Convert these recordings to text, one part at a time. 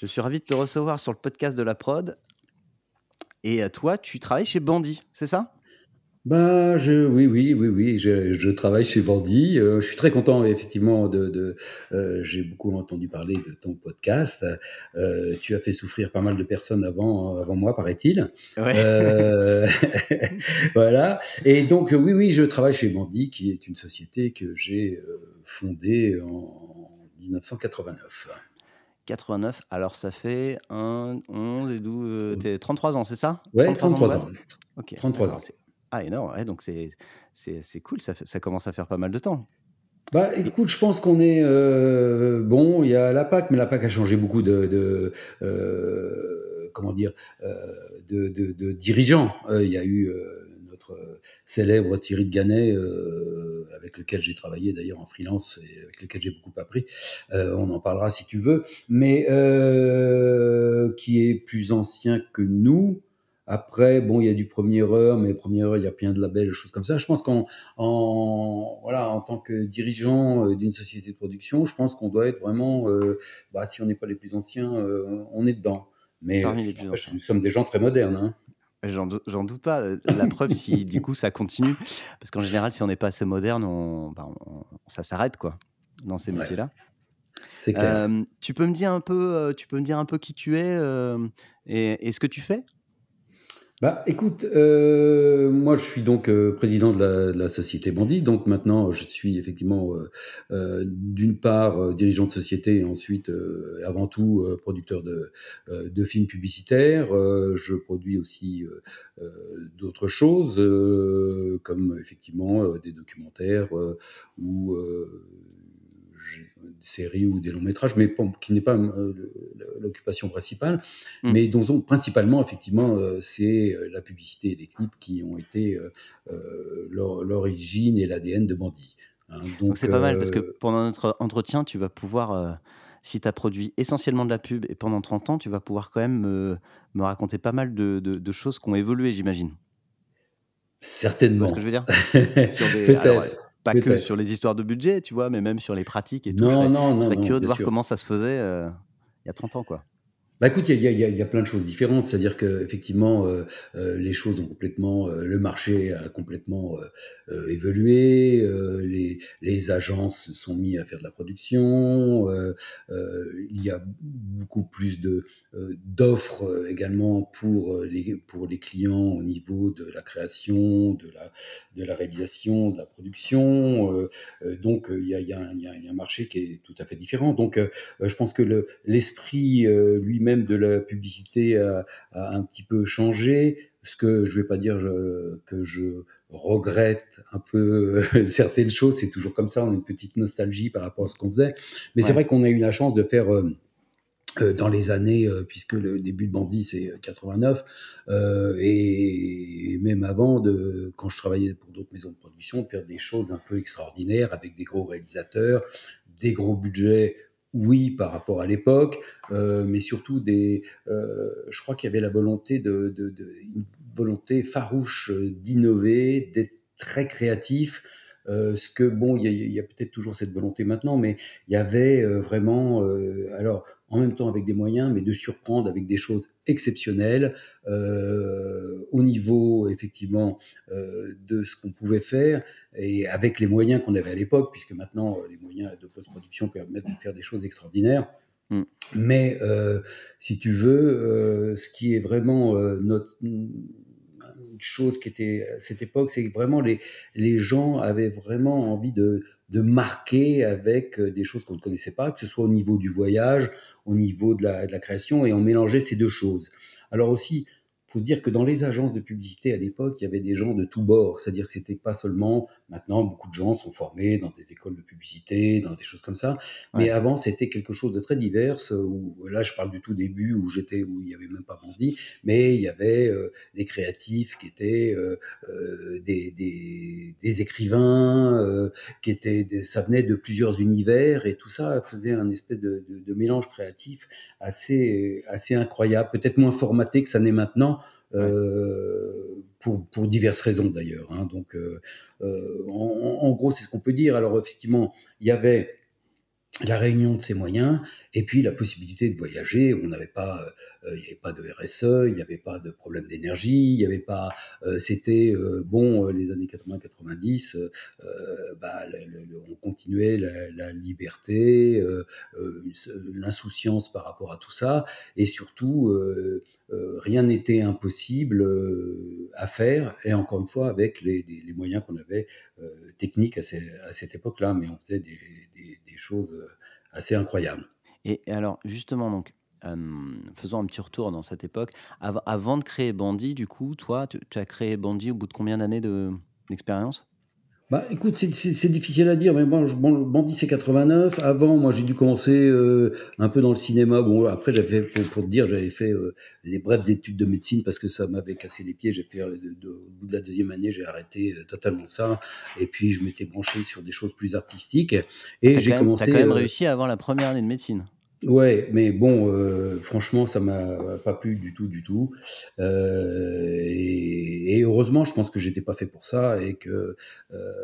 Je suis ravi de te recevoir sur le podcast de la prod. Et euh, toi, tu travailles chez Bandit, c'est ça? Bah, je, oui, oui, oui, oui, je, je travaille chez Bandit. Euh, je suis très content, effectivement, de. de euh, J'ai beaucoup entendu parler de ton podcast. Euh, tu as fait souffrir pas mal de personnes avant, avant moi, paraît-il. Ouais. Voilà. Et donc, oui, oui, je travaille chez Bandit, qui est une société que j'ai fondée en 1989. 89, alors ça fait 1, 11 et 12, euh, t'es 33 ans, c'est ça? Ouais, 33 33 de ans. boîte? Ok. 33 d'accord, ans. Ah, énorme, ouais, donc c'est cool, ça, fait- ça commence à faire pas mal de temps. Bah, écoute, je pense qu'on est euh, bon. Il y a la PAC, mais la PAC a changé beaucoup de, de euh, comment dire, euh, de, de- de dirigeants. Euh, il y a eu euh, notre euh, célèbre Thierry de Gannet, euh, avec lequel j'ai travaillé d'ailleurs en freelance et avec lequel j'ai beaucoup appris. Euh, on en parlera si tu veux, mais qui est plus ancien que nous. Après, bon, il y a du premier heure, mais premier heure, il y a plein de labels, des choses comme ça. Je pense qu'en en, voilà, en tant que dirigeant d'une société de production, je pense qu'on doit être vraiment, euh, bah, si on n'est pas les plus anciens, euh, on est dedans. Mais Parmi les plus après, anciens. nous sommes des gens très modernes. Hein. J'en dou- j'en doute pas. La preuve, si du coup ça continue, parce qu'en général, si on n'est pas assez moderne, on, on- ça s'arrête quoi dans ces Ouais. métiers-là. C'est clair. Euh, tu peux me dire un peu, euh, tu peux me dire un peu qui tu es euh, et, et ce que tu fais? Bah, écoute, euh, moi je suis donc euh, président de la, société Bandit, donc maintenant je suis effectivement euh, d'une part dirigeant de société et ensuite avant tout producteur de, films publicitaires. Je produis aussi d'autres choses comme effectivement des documentaires ou séries ou des longs métrages, mais qui n'est pas euh, l'occupation principale Mm. mais dont on- principalement, effectivement, euh, c'est euh, la publicité et les clips qui ont été l'or- l'origine et l'ADN de Bandit. Hein, Donc c'est pas mal parce que pendant notre entretien, tu vas pouvoir, si tu as produit essentiellement de la pub et pendant 30 ans, tu vas pouvoir quand même me, me raconter pas mal de, de- de choses qui ont évolué, j'imagine. Certainement. ce que je veux dire? Peut-être. Pas que sur les histoires de budget, tu vois, mais même sur les pratiques et tout. Non, je serais, non, je non, serais non, curieux de voir sûr. comment ça se faisait euh, il y a 30 ans, quoi. Bah écoute, il y a, plein de choses différentes. C'est-à-dire que effectivement, euh, euh, les choses ont complètement, euh, le marché a complètement évolué. les, les agences sont mis à faire de la production. il y a beaucoup plus de d'offres également pour les pour les clients au niveau de la création, de la de la réalisation, de la production. donc il y a, y a un- marché qui est tout à fait différent. Donc je pense que le- l'esprit lui-même de la publicité a, a un petit peu changé. Ce que je vais pas dire je- que je regrette un peu euh, certaines choses, c'est toujours comme ça, on a une petite nostalgie par rapport à ce qu'on faisait. Mais c'est vrai qu'on a eu la chance de faire euh, euh, dans les années, euh, puisque le début de Bandit c'est 89, euh, et, et même avant, de, quand je travaillais pour d'autres maisons de production, de faire des choses un peu extraordinaires avec des gros réalisateurs, des gros budgets, oui, par rapport à l'époque, euh, mais surtout des. euh, je crois qu'il y avait la volonté de, de, de- une volonté farouche euh, d'innover, d'être très créatif. Euh, ce que bon, il y a, a peut-être toujours cette volonté maintenant, mais il y avait euh, vraiment, euh, alors en même temps avec des moyens, mais de surprendre avec des choses exceptionnelles euh, au niveau effectivement euh, de ce qu'on pouvait faire et avec les moyens qu'on avait à l'époque, puisque maintenant euh, les moyens de post-production permettent de faire des choses extraordinaires. Mm. Mais euh, si tu veux, ce qui est vraiment notre une chose qui était à cette époque, c'est que vraiment les, les gens avaient vraiment envie de, de marquer avec euh, des choses qu'on ne connaissait pas, que ce soit au niveau du voyage, au niveau de la, création, et on mélangeait ces deux choses. Alors aussi, faut se dire que dans les agences de publicité à l'époque, il y avait des gens de tous bords, c'est-à-dire que c'était pas seulement maintenant, beaucoup de gens sont formés dans des écoles de publicité, dans des choses comme ça. Mais avant, c'était quelque chose de très divers. Où, là, je parle du tout début où j'étais, où il n'y avait même pas Bandit, mais il y avait des créatifs qui étaient des, des, des, écrivains, qui étaient, ça venait de plusieurs univers et tout ça faisait un espèce de, de, de mélange créatif assez, assez incroyable, peut-être moins formaté que ça n'est maintenant. Euh, pour, pour, diverses raisons d'ailleurs. Hein. Donc, euh, euh, en, en, gros, c'est ce qu'on peut dire. Alors, effectivement, il y avait la réunion de ces moyens et puis la possibilité de voyager. On n'avait pas, il n'y avait pas de RSE, il n'y avait pas de problème d'énergie, il n'y avait pas, euh, c'était euh, bon les années 80-90, bah, on continuait la, liberté, l'insouciance par rapport à tout ça. Et surtout rien n'était impossible à faire. Et encore une fois avec les, moyens qu'on avait techniques à, cette époque-là, mais on faisait des, des choses assez incroyables. Et alors, justement, donc, faisons un petit retour dans cette époque. avant de créer Bandit, du coup, toi, tu, as créé Bandit au bout de combien d'années d'expérience? Bah, écoute, c'est difficile à dire, mais bon, bon Bandit c'est 89. Avant, moi, j'ai dû commencer euh, un peu dans le cinéma. Bon, après, j'avais pour, pour, te dire, j'avais fait euh, des brèves études de médecine parce que ça m'avait cassé les pieds. J'ai fait euh, au bout de la deuxième année, j'ai arrêté totalement ça. Et puis, je m'étais branché sur des choses plus artistiques. Et j'ai commencé. T'as quand même réussi à avoir la première année de médecine. Ouais, mais bon, euh, franchement, ça m'a pas plu du tout, du tout. Euh, et, heureusement, je pense que j'étais pas fait pour ça et que euh,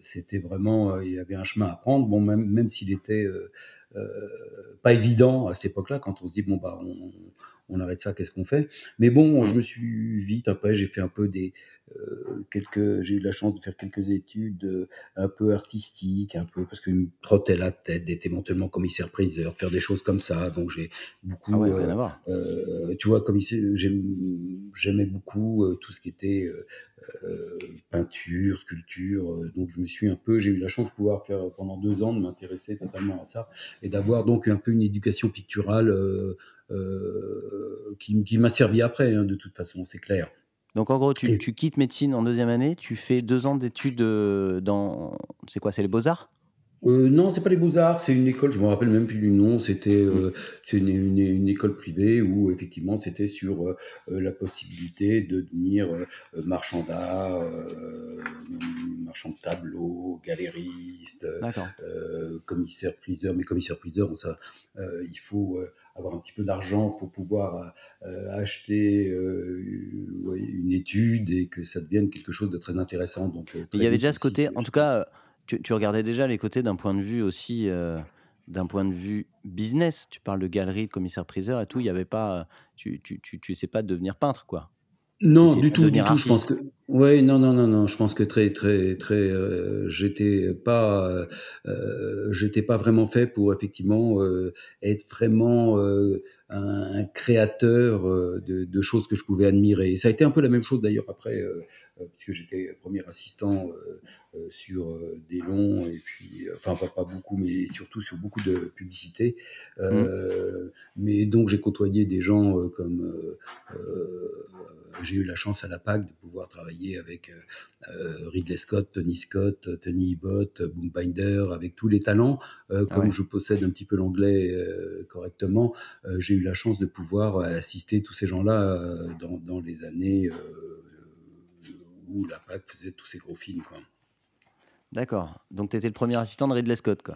c'était vraiment, il y avait un chemin à prendre. Bon, même, même s'il était pas évident à cette époque-là, quand on se dit bon bah on, on arrête ça, qu'est-ce qu'on fait? Mais bon, je me suis vite, après j'ai fait un peu des, euh, quelques, j'ai eu la chance de faire quelques études euh, un peu artistiques, un peu parce que me trottait la tête d'être éventuellement commissaire-priseur, faire des choses comme ça. Donc j'ai beaucoup, ah euh, tu vois, j'aimais beaucoup tout ce qui était peinture, sculpture. donc je me suis un peu, j'ai eu la chance de pouvoir faire pendant deux ans de m'intéresser totalement à ça et d'avoir donc un peu une éducation picturale euh, qui, m'a servi après, hein, de toute façon, c'est clair. Donc en gros, tu, quittes médecine en deuxième année, tu fais deux ans d'études euh, dans. C'est quoi C'est les beaux-arts? Euh, non, c'est pas les Beaux-Arts, c'est une école, je me rappelle même plus du nom, c'était mmh. une, école privée où effectivement c'était sur la possibilité de devenir marchand d'art, marchand de tableaux, galériste, commissaire-priseur. Mais commissaire-priseur, il faut avoir un petit peu d'argent pour pouvoir euh, acheter euh, une étude et que ça devienne quelque chose de très intéressant. Donc, euh, il y avait déjà ce côté, en tout cas, tu, regardais déjà les côtés d'un point de vue aussi, d'un point de vue business. Tu parles de galerie, de commissaire-priseur et tout. Il n'y avait pas, tu, tu, tu, tu sais pas de devenir peintre, quoi. Non, du tout, du tout. Je pense que oui, non, non, non, non. Je pense que très, très, très. Euh, j'étais pas, euh, j'étais pas vraiment fait pour effectivement euh, être vraiment euh, un, créateur euh, de, de, choses que je pouvais admirer. Et ça a été un peu la même chose d'ailleurs après, puisque j'étais premier assistant sur des longs et puis, enfin pas, pas, beaucoup, mais surtout sur beaucoup de publicités. Mmh. Mais donc j'ai côtoyé des gens comme j'ai eu la chance à la PAC de pouvoir travailler avec euh, euh, Ridley Scott, Tony Scott, Tony Abbott, Boom Binder, avec tous les talents. Euh, comme je possède un petit peu l'anglais correctement, j'ai eu la chance de pouvoir assister tous ces gens-là dans, dans, les années où la PAC faisait tous ces gros films. D'accord. Donc tu étais le premier assistant de Ridley Scott, quoi.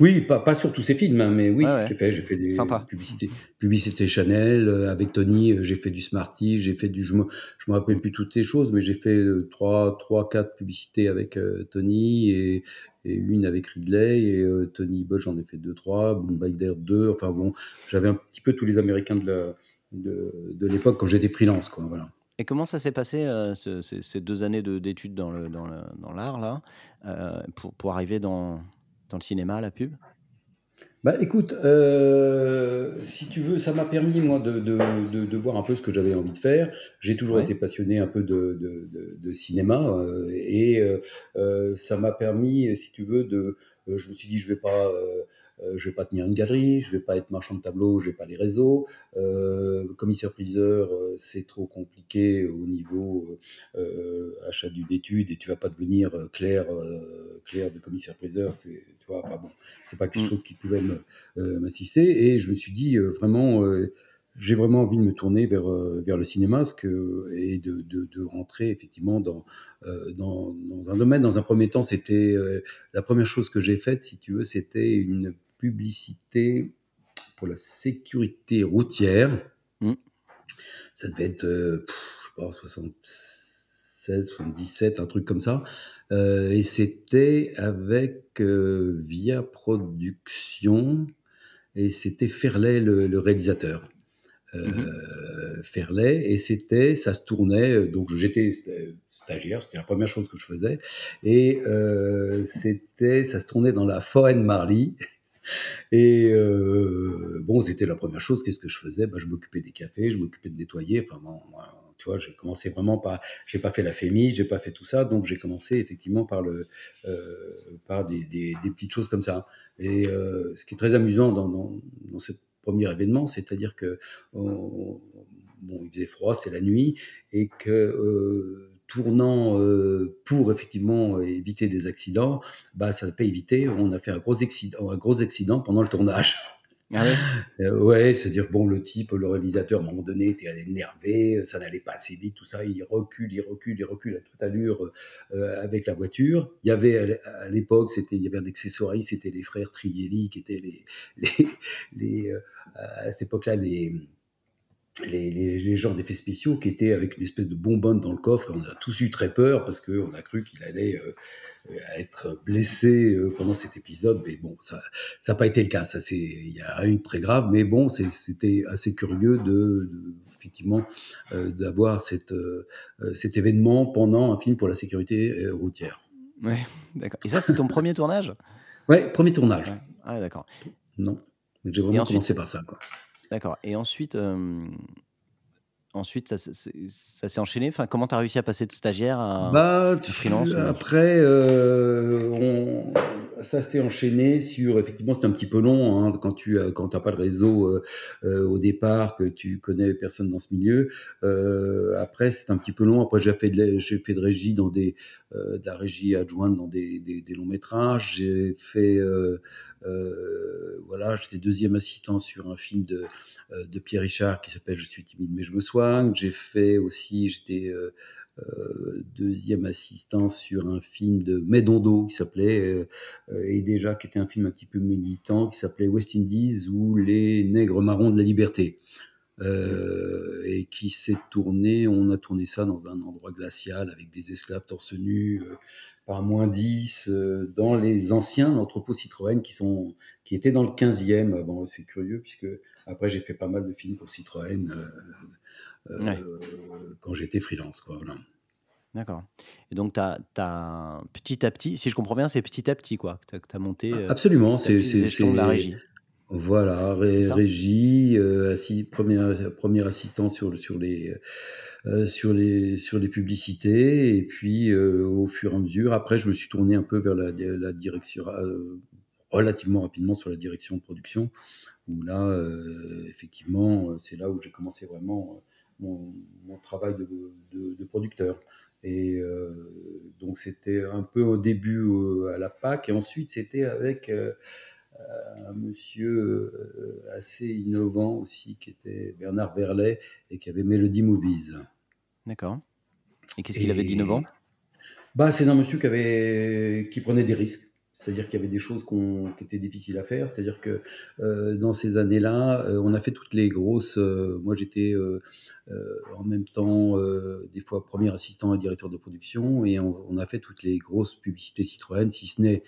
Oui, pas, pas sur tous ces films, hein, mais oui, j'ai fait, j'ai fait des publicités, publicité Chanel euh, avec Tony. Euh, j'ai fait du Smarty, j'ai fait du, je me, je me rappelle plus toutes les choses, mais j'ai fait euh, trois, trois, quatre publicités avec Tony et, et, une avec Ridley et Tony Bush, j'en ai fait deux, trois, Boom Bider deux. Enfin bon, j'avais un petit peu tous les Américains de, la, de, de l'époque quand j'étais freelance, quoi. Voilà. Et comment ça s'est passé ce, ces, deux années d'études dans, le, dans, le, dans l'art là, pour, pour arriver dans dans le cinéma, la pub? Bah écoute, euh, si tu veux, ça m'a permis moi de, de, de, voir un peu ce que j'avais envie de faire. J'ai toujours été passionné un peu de, de cinéma euh, et euh, ça m'a permis, si tu veux, de. je me suis dit, je vais pas je ne vais pas tenir une galerie, je ne vais pas être marchand de tableau, je n'ai pas les réseaux. Commissaire-priseur, c'est trop compliqué au niveau achat d'une étude et tu ne vas pas devenir clair, clair de commissaire-priseur. C'est tu vois, bon, c'est pas quelque mm. chose qui pouvait m'assister. Et je me suis dit vraiment j'ai vraiment envie de me tourner vers, euh, vers le cinéma ce que, et de, de, de, rentrer effectivement dans, euh, dans, dans, un domaine. Dans un premier temps, c'était euh, la première chose que j'ai faite, si tu veux, c'était une publicité pour la sécurité routière. Mmh. Ça devait être, je sais pas, 76, 77, un truc comme ça. et c'était avec Via Production et c'était Ferlet le, le réalisateur. Mmh euh, Ferlet, et c'était, ça se tournait, euh, donc j'étais stagiaire, c'était la première chose que je faisais, et euh, c'était, ça se tournait dans la forêt de Marly, et bon, c'était la première chose, qu'est-ce que je faisais? Bah, Je m'occupais des cafés, je m'occupais de nettoyer, enfin bon, tu vois, j'ai commencé vraiment par, j'ai pas fait la fémis, j'ai pas fait tout ça, donc j'ai commencé effectivement par le, par des, des, petites choses comme ça. Et ce qui est très amusant dans, dans, dans cette premier événement, c'est-à-dire que bon, il faisait froid, c'est la nuit, et que euh, tournant euh, pour effectivement éviter des accidents, bah, ça n'a pas évité. On a fait un gros accident, un gros accident pendant le tournage. Ah ouais, euh, ouais c'est-à-dire, bon, le type, le réalisateur, à un moment donné, était énervé, ça n'allait pas assez vite, tout ça, il recule, il recule, il recule à toute allure euh, avec la voiture. Il y avait, à l'époque, c'était, il y avait un accessoire, c'était les frères Trielli, qui étaient les, les, les euh, à cette époque-là, les, les, les, gens d'effets spéciaux qui étaient avec une espèce de bonbonne dans le coffre. on a tous eu très peur parce qu'on a cru qu'il allait à être blessé euh, pendant cet épisode, mais bon, ça n'a pas été le cas. Ça, c'est, il y a rien de très grave, mais bon, c'était assez curieux de, effectivement euh, d'avoir euh, cet événement pendant un film pour la sécurité routière. Ouais, d'accord. Et ça, c'est ton premier tournage? Ouais, premier tournage. Ah, d'accord. Non, j'ai vraiment commencé par ça, quoi. D'accord. Et ensuite, Ensuite, ça, s'est enchaîné? Enfin, comment tu as réussi à passer de stagiaire à, bah, freelance Après, euh, on, ça s'est enchaîné sur. Effectivement, c'était un petit peu long hein, quand tu n'as quand pas de réseau euh, euh, au départ, que tu connais personne dans ce milieu. après, c'est un petit peu long. Après, j'ai fait de, j'ai fait de régie dans des, de la régie adjointe dans des, des, des longs métrages. J'ai fait euh, voilà, j'étais deuxième assistant sur un film de, euh, Pierre Richard qui s'appelle Je suis timide mais je me soigne. J'ai fait aussi, j'étais euh, deuxième assistant sur un film de Medondo qui s'appelait, et déjà qui était un film un petit peu militant, qui s'appelait West Indies ou Les Nègres Marrons de la Liberté. et qui s'est tourné, on a tourné ça dans un endroit glacial avec des esclaves torse nu, par moins 10 euh, dans les anciens entrepôts Citroën qui, sont, qui étaient dans le 15e. Bon, c'est curieux puisque après j'ai fait pas mal de films pour Citroën euh, euh, quand j'étais freelance. Quoi, D'accord. Et donc, tu as, petit à petit, si je comprends bien, c'est petit à petit quoi, que tu as, monté. Absolument, c'est de la régie. Voilà, régie, assis, premier, premier assistant sur, sur les euh, sur, les, sur les publicités. Et puis, euh, au fur et à mesure, après, je me suis tourné un peu vers la, la direction, euh, relativement rapidement sur la direction de production, où là, effectivement, c'est là où j'ai commencé vraiment mon, mon, travail de, de, de producteur. Et donc c'était un peu au début à la PAC, et ensuite c'était avec un monsieur assez innovant aussi, qui était Bernard Verlet, et qui avait Melody Movies. D'accord. Et qu'est-ce qu'il avait d'innovant? Bah, C'est un monsieur qui, avait, qui prenait des risques. C'est-à-dire qu'il y avait des choses qui étaient difficiles à faire. C'est-à-dire que euh, dans ces années-là, euh, on a fait toutes les grosses. Euh, moi, j'étais en même temps, des fois, premier assistant et directeur de production, et on, a fait toutes les grosses publicités Citroën, si ce n'est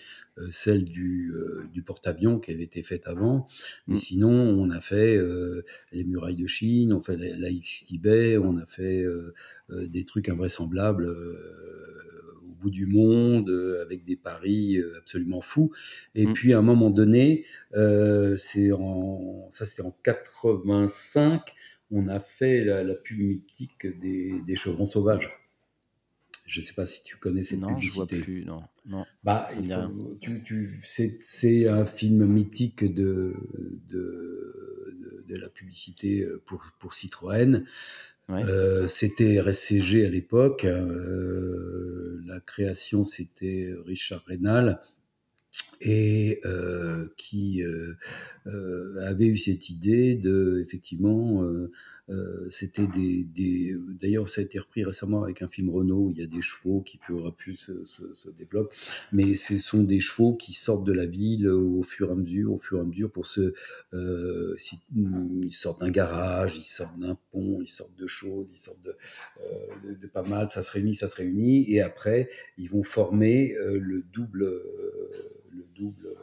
celle du, du porte-avions qui avait été faite avant. Mais mm. sinon, on a fait les murailles de Chine, on fait la, la XTB, on a fait des trucs invraisemblables bout du monde, euh, avec des paris euh, absolument fous. Et mm. puis à un moment donné, euh, c'est en, ça c'était en 85, on a fait la, pub mythique des, chevrons sauvages. Je ne sais pas si tu connais cette non, publicité. Non, je vois plus. Non, non. Bah, tu, tu, c'est un film mythique de, de, de, la publicité pour, pour Citroën. Euh, c'était RSCG à l'époque. Euh, la création, c'était Richard Reynal et euh, qui avait eu cette idée de effectivement c'était des, D'ailleurs, ça a été repris récemment avec un film Renault où il y a des chevaux qui à plus se, se, développent, mais ce sont des chevaux qui sortent de la ville au fur et à mesure, au fur et à mesure pour se. Euh, ils sortent d'un garage, ils sortent d'un pont, ils sortent de choses, ils sortent de, euh, de, pas mal, ça se réunit, ça se réunit, et après, ils vont former le double. le double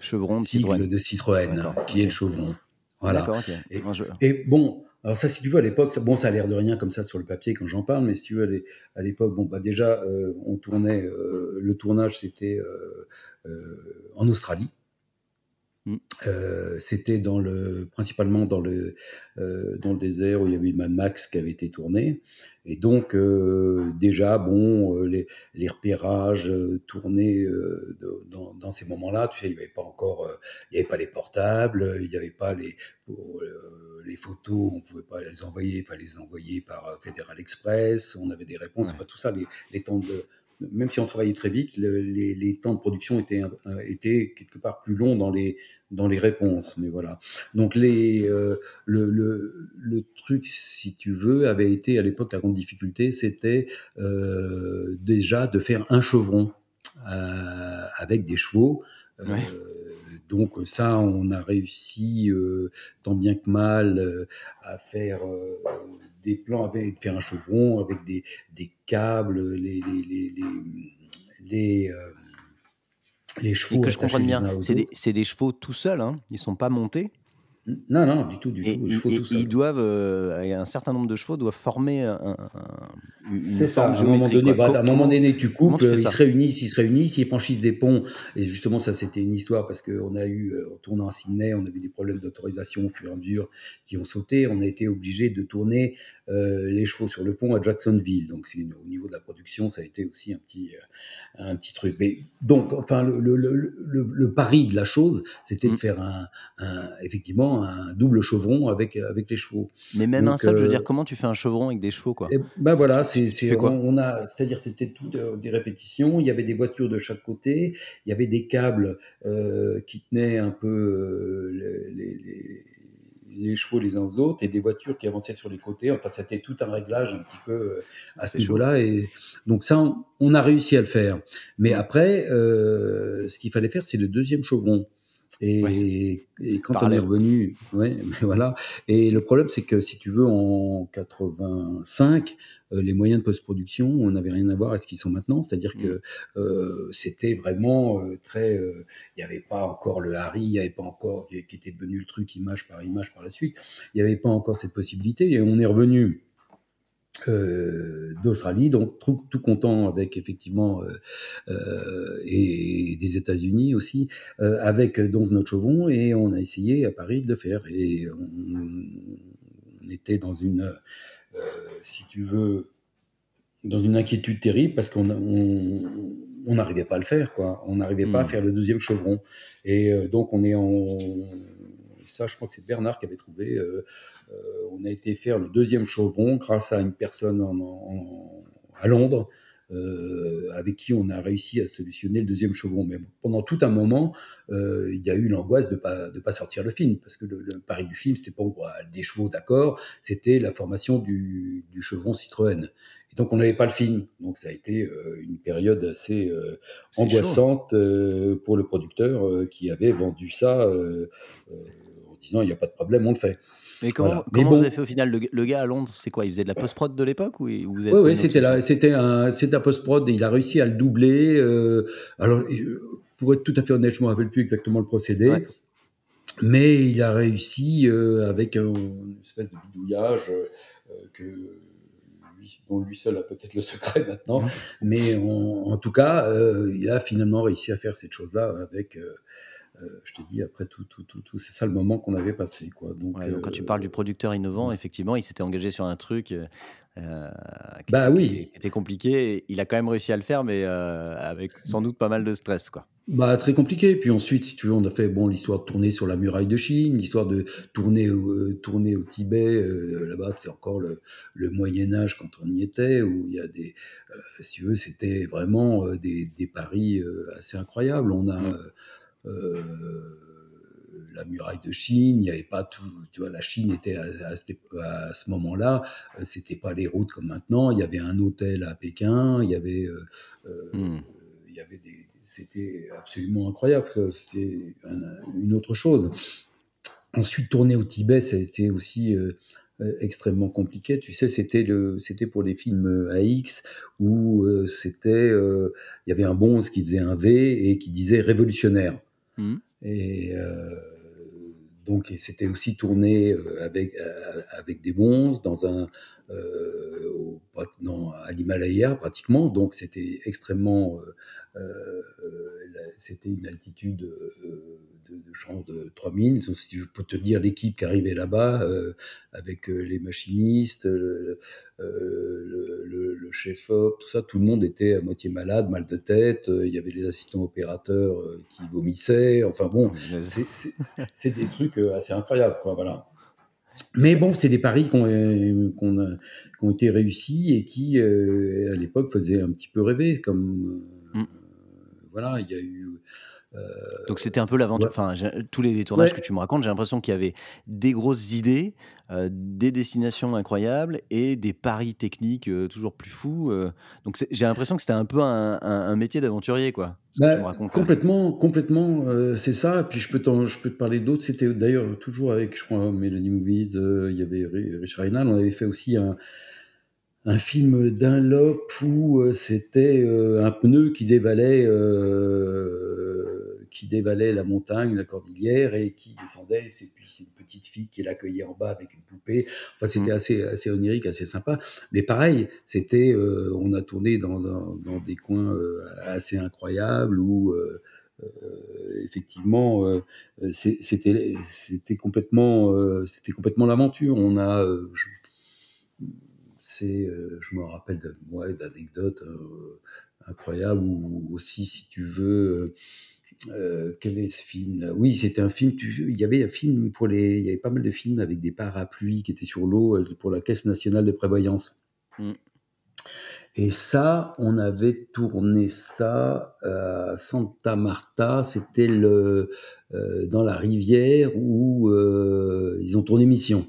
chevron de Citroën, de Citroën qui est le chevron. Voilà. Et, et, bon, alors ça, si tu veux, à l'époque, bon, ça a l'air de rien comme ça sur le papier quand j'en parle, mais si tu veux, à l'époque, bon, bah déjà, euh, on tournait, euh, le tournage, c'était euh, en Australie. Mm. c'était dans le, principalement dans le, dans le désert où il y avait Mad Max qui avait été tourné. Et donc, déjà, bon, les, les, repérages tournés dans, dans, ces moments-là, tu sais, il n'y avait pas encore, il n'y avait pas les portables, il n'y avait pas les, les photos, on ne pouvait pas les envoyer, il fallait les envoyer par Fédéral Express, on avait des réponses, pas tout ça, les, les temps de même si on travaillait très vite, les, temps de production étaient, étaient quelque part plus longs dans les, dans les réponses. Mais voilà. Donc les, euh, le, le, truc, si tu veux, avait été à l'époque la grande difficulté, c'était euh, déjà de faire un chevron euh, avec des chevaux. Donc ça, on a réussi tant bien que mal à faire des plans, avec, faire un chevron avec des, des câbles, les, les, les, les les chevaux. Et que je comprenne bien, c'est des, des, chevaux tout seuls, hein ils ne sont pas montés? Non, non, du tout, du et, tout. Et, ils doivent, euh, un certain nombre de chevaux doivent former un, une C'est ça. À un moment donné, bah, à un moment donné, tu coupes, tu ils se réunissent, ils se réunissent, ils franchissent des ponts. Et justement, ça, c'était une histoire parce qu'on a eu, euh, en tournant à Sydney, on a eu des problèmes d'autorisation au fur et à mesure qui ont sauté. On a été obligé de tourner les chevaux sur le pont à Jacksonville. Donc, au niveau de la production, ça a été aussi un petit, euh, un petit truc. Mais donc, enfin, le, le, le, le pari de la chose, c'était de mm. faire un, un, effectivement un double chevron avec, avec les chevaux. Mais même un seul, je veux euh, dire, comment tu fais un chevron avec des chevaux, quoi? Ben voilà, c'est, on, on, a, c'est-à-dire c'était tout des répétitions. Il y avait des voitures de chaque côté, il y avait des câbles qui tenaient un peu les les chevaux les uns aux autres et des voitures qui avançaient sur les côtés. Enfin, c'était tout un réglage un petit peu euh, à ce niveau-là. Et donc ça, on, a réussi à le faire. Mais après, euh, ce qu'il fallait faire, c'est le deuxième chevron. Et, quand on est revenu, ouais, mais voilà. Et le problème, c'est que si tu veux, en 85, euh, les moyens de post-production, on n'avait rien à voir avec ce qu'ils sont maintenant. C'est-à-dire que mm. euh, c'était vraiment euh, très. Il n'y avait pas encore le Harry, il n'y avait pas encore qui, qui, était devenu le truc image par image par la suite. Il n'y avait pas encore cette possibilité. Et on est revenu euh, d'Australie, donc tout, tout, content avec effectivement euh, euh, et des États-Unis aussi, avec donc notre chevron et on a essayé à Paris de le faire. Et on, était dans une, si tu veux, dans une inquiétude terrible parce qu'on on n'arrivait pas à le faire quoi, on n'arrivait pas à hmm. faire le deuxième chevron et donc on est en ça je crois que c'est Bernard qui avait trouvé euh, on a été faire le deuxième chevron grâce à une personne à Londres. Euh, avec qui on a réussi à solutionner le deuxième chevron. Mais pendant tout un moment, euh, il y a eu l'angoisse de ne pas, de pas sortir le film, parce que le, pari du film, c'était pas des chevaux, d'accord, c'était la formation du, chevron Citroën. Et donc on n'avait pas le film, donc ça a été une période assez angoissante pour le producteur qui avait vendu ça disant il n'y a pas de problème, on le fait. Mais comment, comment vous avez fait au final le, gars à Londres, c'est quoi Il faisait de la post-prod de l'époque ou vous êtes Oui, c'était la, c'était un, c'était post-prod et il a réussi à le doubler. Euh, alors, pour être tout à fait honnête, je ne me rappelle plus exactement le procédé. Mais il a réussi euh, avec une espèce de bidouillage euh, que dont lui seul a peut-être le secret maintenant. Mais en, tout cas, il a finalement réussi à faire cette chose-là avec euh, je te dis, après tout, tout, tout, tout c'est ça le moment qu'on avait passé. Quoi. Donc, quand tu parles du producteur innovant, effectivement, il s'était engagé sur un truc. Euh, qui, bah était, oui. était, compliqué. Il a quand même réussi à le faire, mais avec sans doute pas mal de stress. Quoi. Bah, très compliqué. Puis ensuite, si tu veux, on a fait bon, l'histoire de tourner sur la muraille de Chine, l'histoire de tourner, tourner au Tibet. Là-bas, c'était encore le, le, Moyen-Âge quand on y était, où il y a des. si tu veux, c'était vraiment des, des, paris assez incroyables. On a. la muraille de Chine, il n'y avait pas tout, tu vois, la Chine était à, ce moment-là, euh, c'était pas les routes comme maintenant, il y avait un hôtel à Pékin, il y avait, euh, euh, hmm. il y avait des, c'était absolument incroyable, c'était une autre chose. Ensuite, tourner au Tibet, ça a été aussi extrêmement compliqué. Tu sais, c'était le, c'était pour les films AX où c'était, il y avait un bonze qui faisait un V et qui disait révolutionnaire. Hmm. Et donc c'était aussi tourné euh, avec, euh, avec des bonzes dans un, euh, à l'Himalaya pratiquement, donc c'était extrêmement, c'était une altitude de, de, de 3000. Si tu peux te dire l'équipe qui arrivait là-bas, avec les machinistes, le, le, chef-op, tout ça, tout le monde était à moitié malade, mal de tête. Il y avait les assistants opérateurs qui vomissaient. Enfin bon, c'est des trucs assez incroyables, quoi. Voilà. Mais bon, c'est des paris qui ont, été réussis et qui, à l'époque, faisaient un petit peu rêver. Comme mmh. voilà, il y a eu euh, Donc c'était un peu l'aventure. Enfin, tous les, tournages que tu me racontes, j'ai l'impression qu'il y avait des grosses idées, euh, des destinations incroyables et des paris techniques euh, toujours plus fous. donc j'ai l'impression que c'était un peu un, métier d'aventurier, quoi. Bah, complètement, complètement, c'est ça. Puis je peux, je peux te parler d'autres. C'était d'ailleurs toujours avec, je crois, Melanie Movies. il y avait Richard Reynal. On avait fait aussi un un film Dunlop où c'était un pneu qui dévalait qui dévalait la montagne, la cordillère, et qui descendait. C'est puis c'est une petite fille qui l'accueillait en bas avec une poupée. Enfin, c'était mmh. assez, assez onirique, assez sympa. Mais pareil, c'était, euh, on a tourné dans, dans, des coins euh, assez incroyables où euh, effectivement, c'était, c'était complètement, c'était complètement l'aventure. On a, c'est, je me rappelle de, ouais, d'anecdotes incroyables ou aussi, si tu veux, euh, quel est ce film Oui, c'était un film. il y avait un film pour les. Il y avait pas mal de films avec des parapluies qui étaient sur l'eau euh, pour la Caisse nationale de prévoyance. Mm. Et ça, on avait tourné ça à Santa Marta. C'était le euh, dans la rivière où ils ont tourné Mission.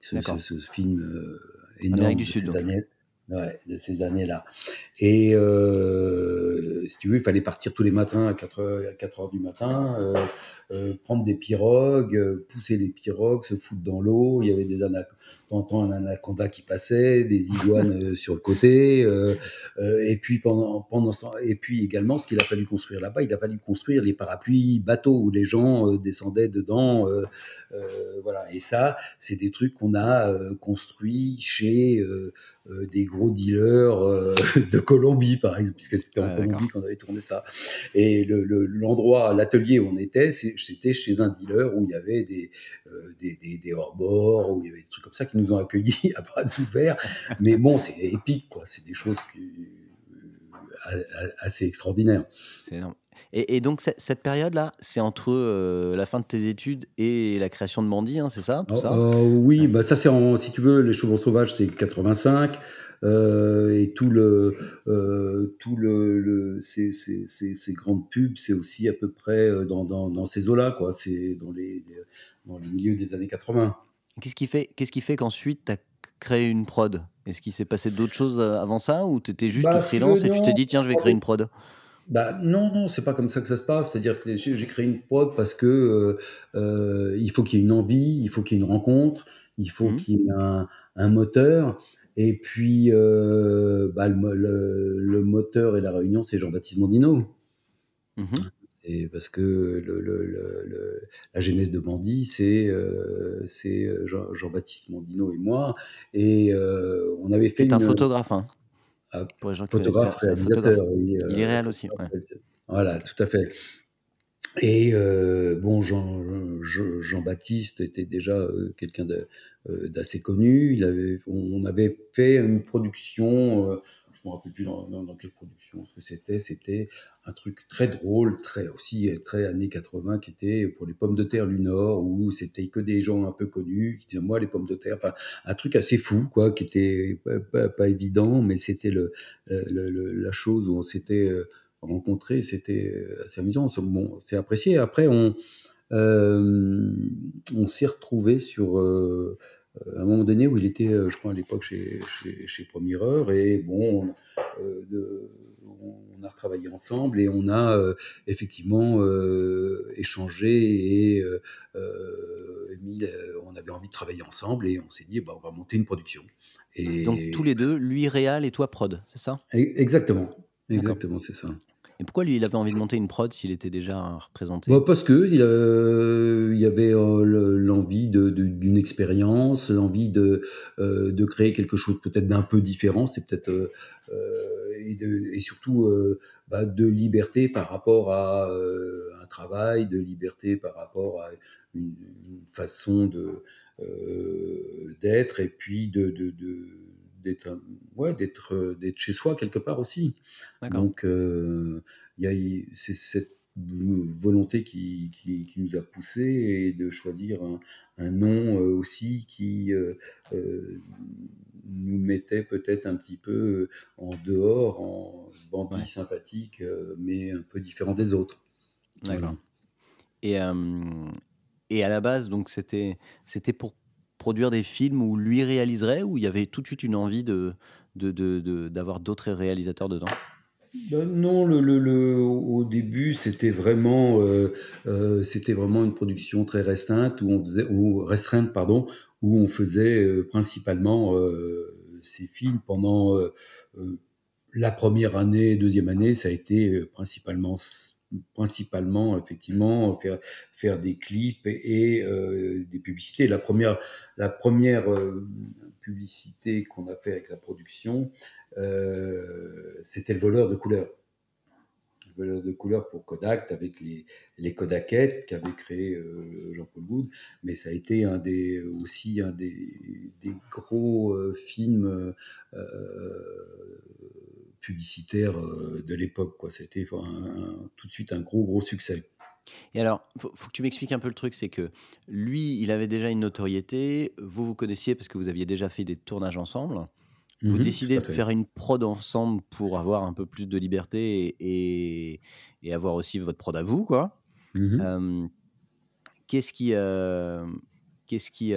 Ce, ce, film énorme du Sud. Ouais, de ces années-là. Et euh, si tu veux, il fallait partir tous les matins à 4 heures, à 4 heures du matin, euh, euh, prendre des pirogues, pousser les pirogues, se foutre dans l'eau. Il y avait des t'entends un anaconda qui passait, des iguanes sur le côté. et puis pendant, pendant ce temps, et puis également, ce qu'il a fallu construire là-bas, il a fallu construire les parapluies bateaux où les gens descendaient dedans. voilà. Et ça, c'est des trucs qu'on a construits chez euh, des gros dealers euh, de Colombie, par exemple, puisque c'était en Colombie qu'on avait tourné ça. Et l'endroit, l'atelier où on était, c'était chez un dealer où il y avait des, euh, des, des, hors-bords, où il y avait des trucs comme ça qui nous ont accueillis à bras ouverts. Mais bon, c'est épique, quoi. C'est des choses assez extraordinaires. C'est énorme. Et, donc, cette période-là, c'est entre euh, la fin de tes études et la création de Mandy, hein, c'est ça, tout ça? Oh, oh, Oui, bah ça, c'est si tu veux, Les Chevaux Sauvages, c'est 85. Euh, et tout le, euh, tout le, ces, ces, ces, grandes pubs, c'est aussi à peu près dans, dans, dans ces eaux-là, quoi. C'est dans les, dans le milieu des années 80. Qu'est-ce qui fait, qu'est-ce qui fait qu'ensuite tu as créé une prod? Est-ce qu'il s'est passé d'autres choses avant ça ou tu étais juste bah, freelance et tu t'es dit tiens je vais créer une prod? bah, non, non, c'est pas comme ça que ça se passe. C'est-à-dire que j'ai créé une prod parce que euh, euh, il faut qu'il y ait une envie, il faut qu'il y ait une rencontre, il faut mmh. qu'il y ait un, un, moteur. Et puis, euh, bah, le, le, moteur et la réunion, c'est Jean-Baptiste Mondino. Mmh et parce que le, le, la genèse de Bandit, c'est euh, Jean-Baptiste Mondino et moi. Et on avait fait. C'est un photographe, hein pour les gens qui photographe, réalisateur. il est réel aussi. Voilà, tout à fait. Et bon, Jean-Baptiste était déjà quelqu'un d'assez connu. Il avait, on avait fait une production je me rappelle plus dans, quelle production c'était. C'était un truc très drôle, très aussi très années 80, qui était pour les pommes de terre du Nord, où c'était que des gens un peu connus qui disaient moi les pommes de terre. Enfin, un truc assez fou, quoi, qui était pas, évident, mais c'était le, la chose où on s'était euh, rencontrés. C'était assez amusant. Bon, c'est apprécié. Après, on euh, s'est retrouvé sur euh, à un moment donné où il était, euh, je crois à l'époque chez, chez, chez Premier Heure, et bon, on, euh, de, on a retravaillé ensemble et on a euh, effectivement échangé et mis, on avait envie de travailler ensemble et on s'est dit, bah, on va monter une production. Et... Donc tous les deux, lui réal et toi prod, c'est ça? Exactement, exactement, c'est ça. Et pourquoi lui, il avait envie de monter une prod s'il était déjà représenté bah Parce que il, il y avait euh, l'envie d'une expérience, l'envie de, euh, de créer quelque chose peut-être d'un peu différent, c'est peut-être euh, et, surtout bah, de liberté par rapport à un travail, de liberté par rapport à une, façon de d'être et puis de d'être ouais, d'être euh, d'être chez soi quelque part aussi. Donc euh, il y a c'est cette volonté qui, qui, nous a poussé et de choisir un, nom euh, aussi qui nous mettait peut-être un petit peu en dehors, en bandit sympathique, mais un peu différent des autres. D'accord. Et, et à la base, donc c'était c'était pour produire des films où lui réaliserait, ou il y avait tout de suite une envie de, d'avoir d'autres réalisateurs dedans? Ben non, au début, c'était vraiment, euh, euh, vraiment une production très restreinte où on faisait, ou restreinte pardon, où on faisait euh, principalement ces films pendant la première année, deuxième année, ça a été principalement principalement effectivement faire, faire des clips et, euh, des publicités. La première, la euh, publicité qu'on a fait avec la production, euh, c'était le voleur de couleurs. De couleurs pour Kodak avec les, les Kodakettes qu'avait créé Jean-Paul Goud, mais ça a été un aussi un des, des gros films publicitaire euh, de l'époque. Quoi. C'était tout de suite un gros, gros succès. Et alors, faut, faut que tu m'expliques un peu le truc, c'est que lui, il avait déjà une notoriété, vous vous connaissiez parce que vous aviez déjà fait des tournages ensemble. Vous mhm, décidez de faire une prod ensemble pour avoir un peu plus de liberté et, et, avoir aussi votre prod à vous, quoi. Euh, qu'est-ce qui, euh, qu'est-ce qui,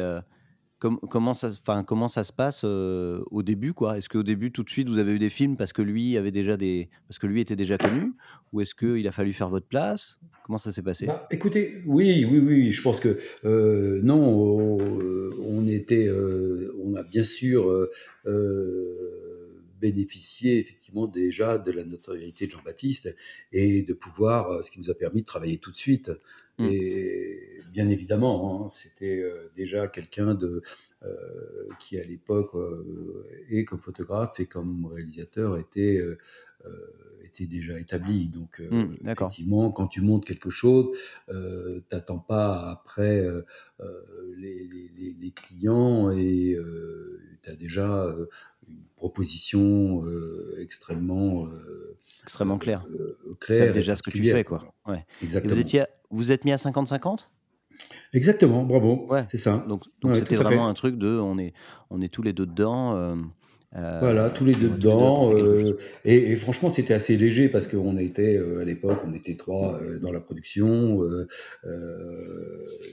comment, ça, se passe au début quoi? Est-ce qu'au début, tout de suite, vous avez eu des films parce que lui avait déjà des, parce que lui était déjà connu, ou est-ce qu'il a fallu faire votre place? Comment ça s'est passé? Bah, Écoutez, oui, oui, oui, je pense que non, on était, on a bien sûr bénéficié effectivement déjà de la notoriété de Jean-Baptiste et de pouvoir, ce qui nous a permis de travailler tout de suite. Mmh. Et bien évidemment, hein, c'était euh, déjà quelqu'un de euh, qui à l'époque euh, et comme photographe et comme réalisateur était était déjà établi. Donc mmh, effectivement, quand tu montes quelque chose, euh, t'attends pas après les, clients et tu as déjà une proposition extrêmement extrêmement claire. C'est déjà ce que tu fais, quoi. Ouais. Exactement. vous étiez vous êtes mis à 50-50 Exactement, bravo. Ouais. C'est ça. Donc, donc c'était vraiment un truc de on est, on est tous les deux dedans. Euh, euh, voilà, tous les deux dedans. Euh, et, franchement, c'était assez léger parce qu'on était, à l'époque, on était trois dans la production.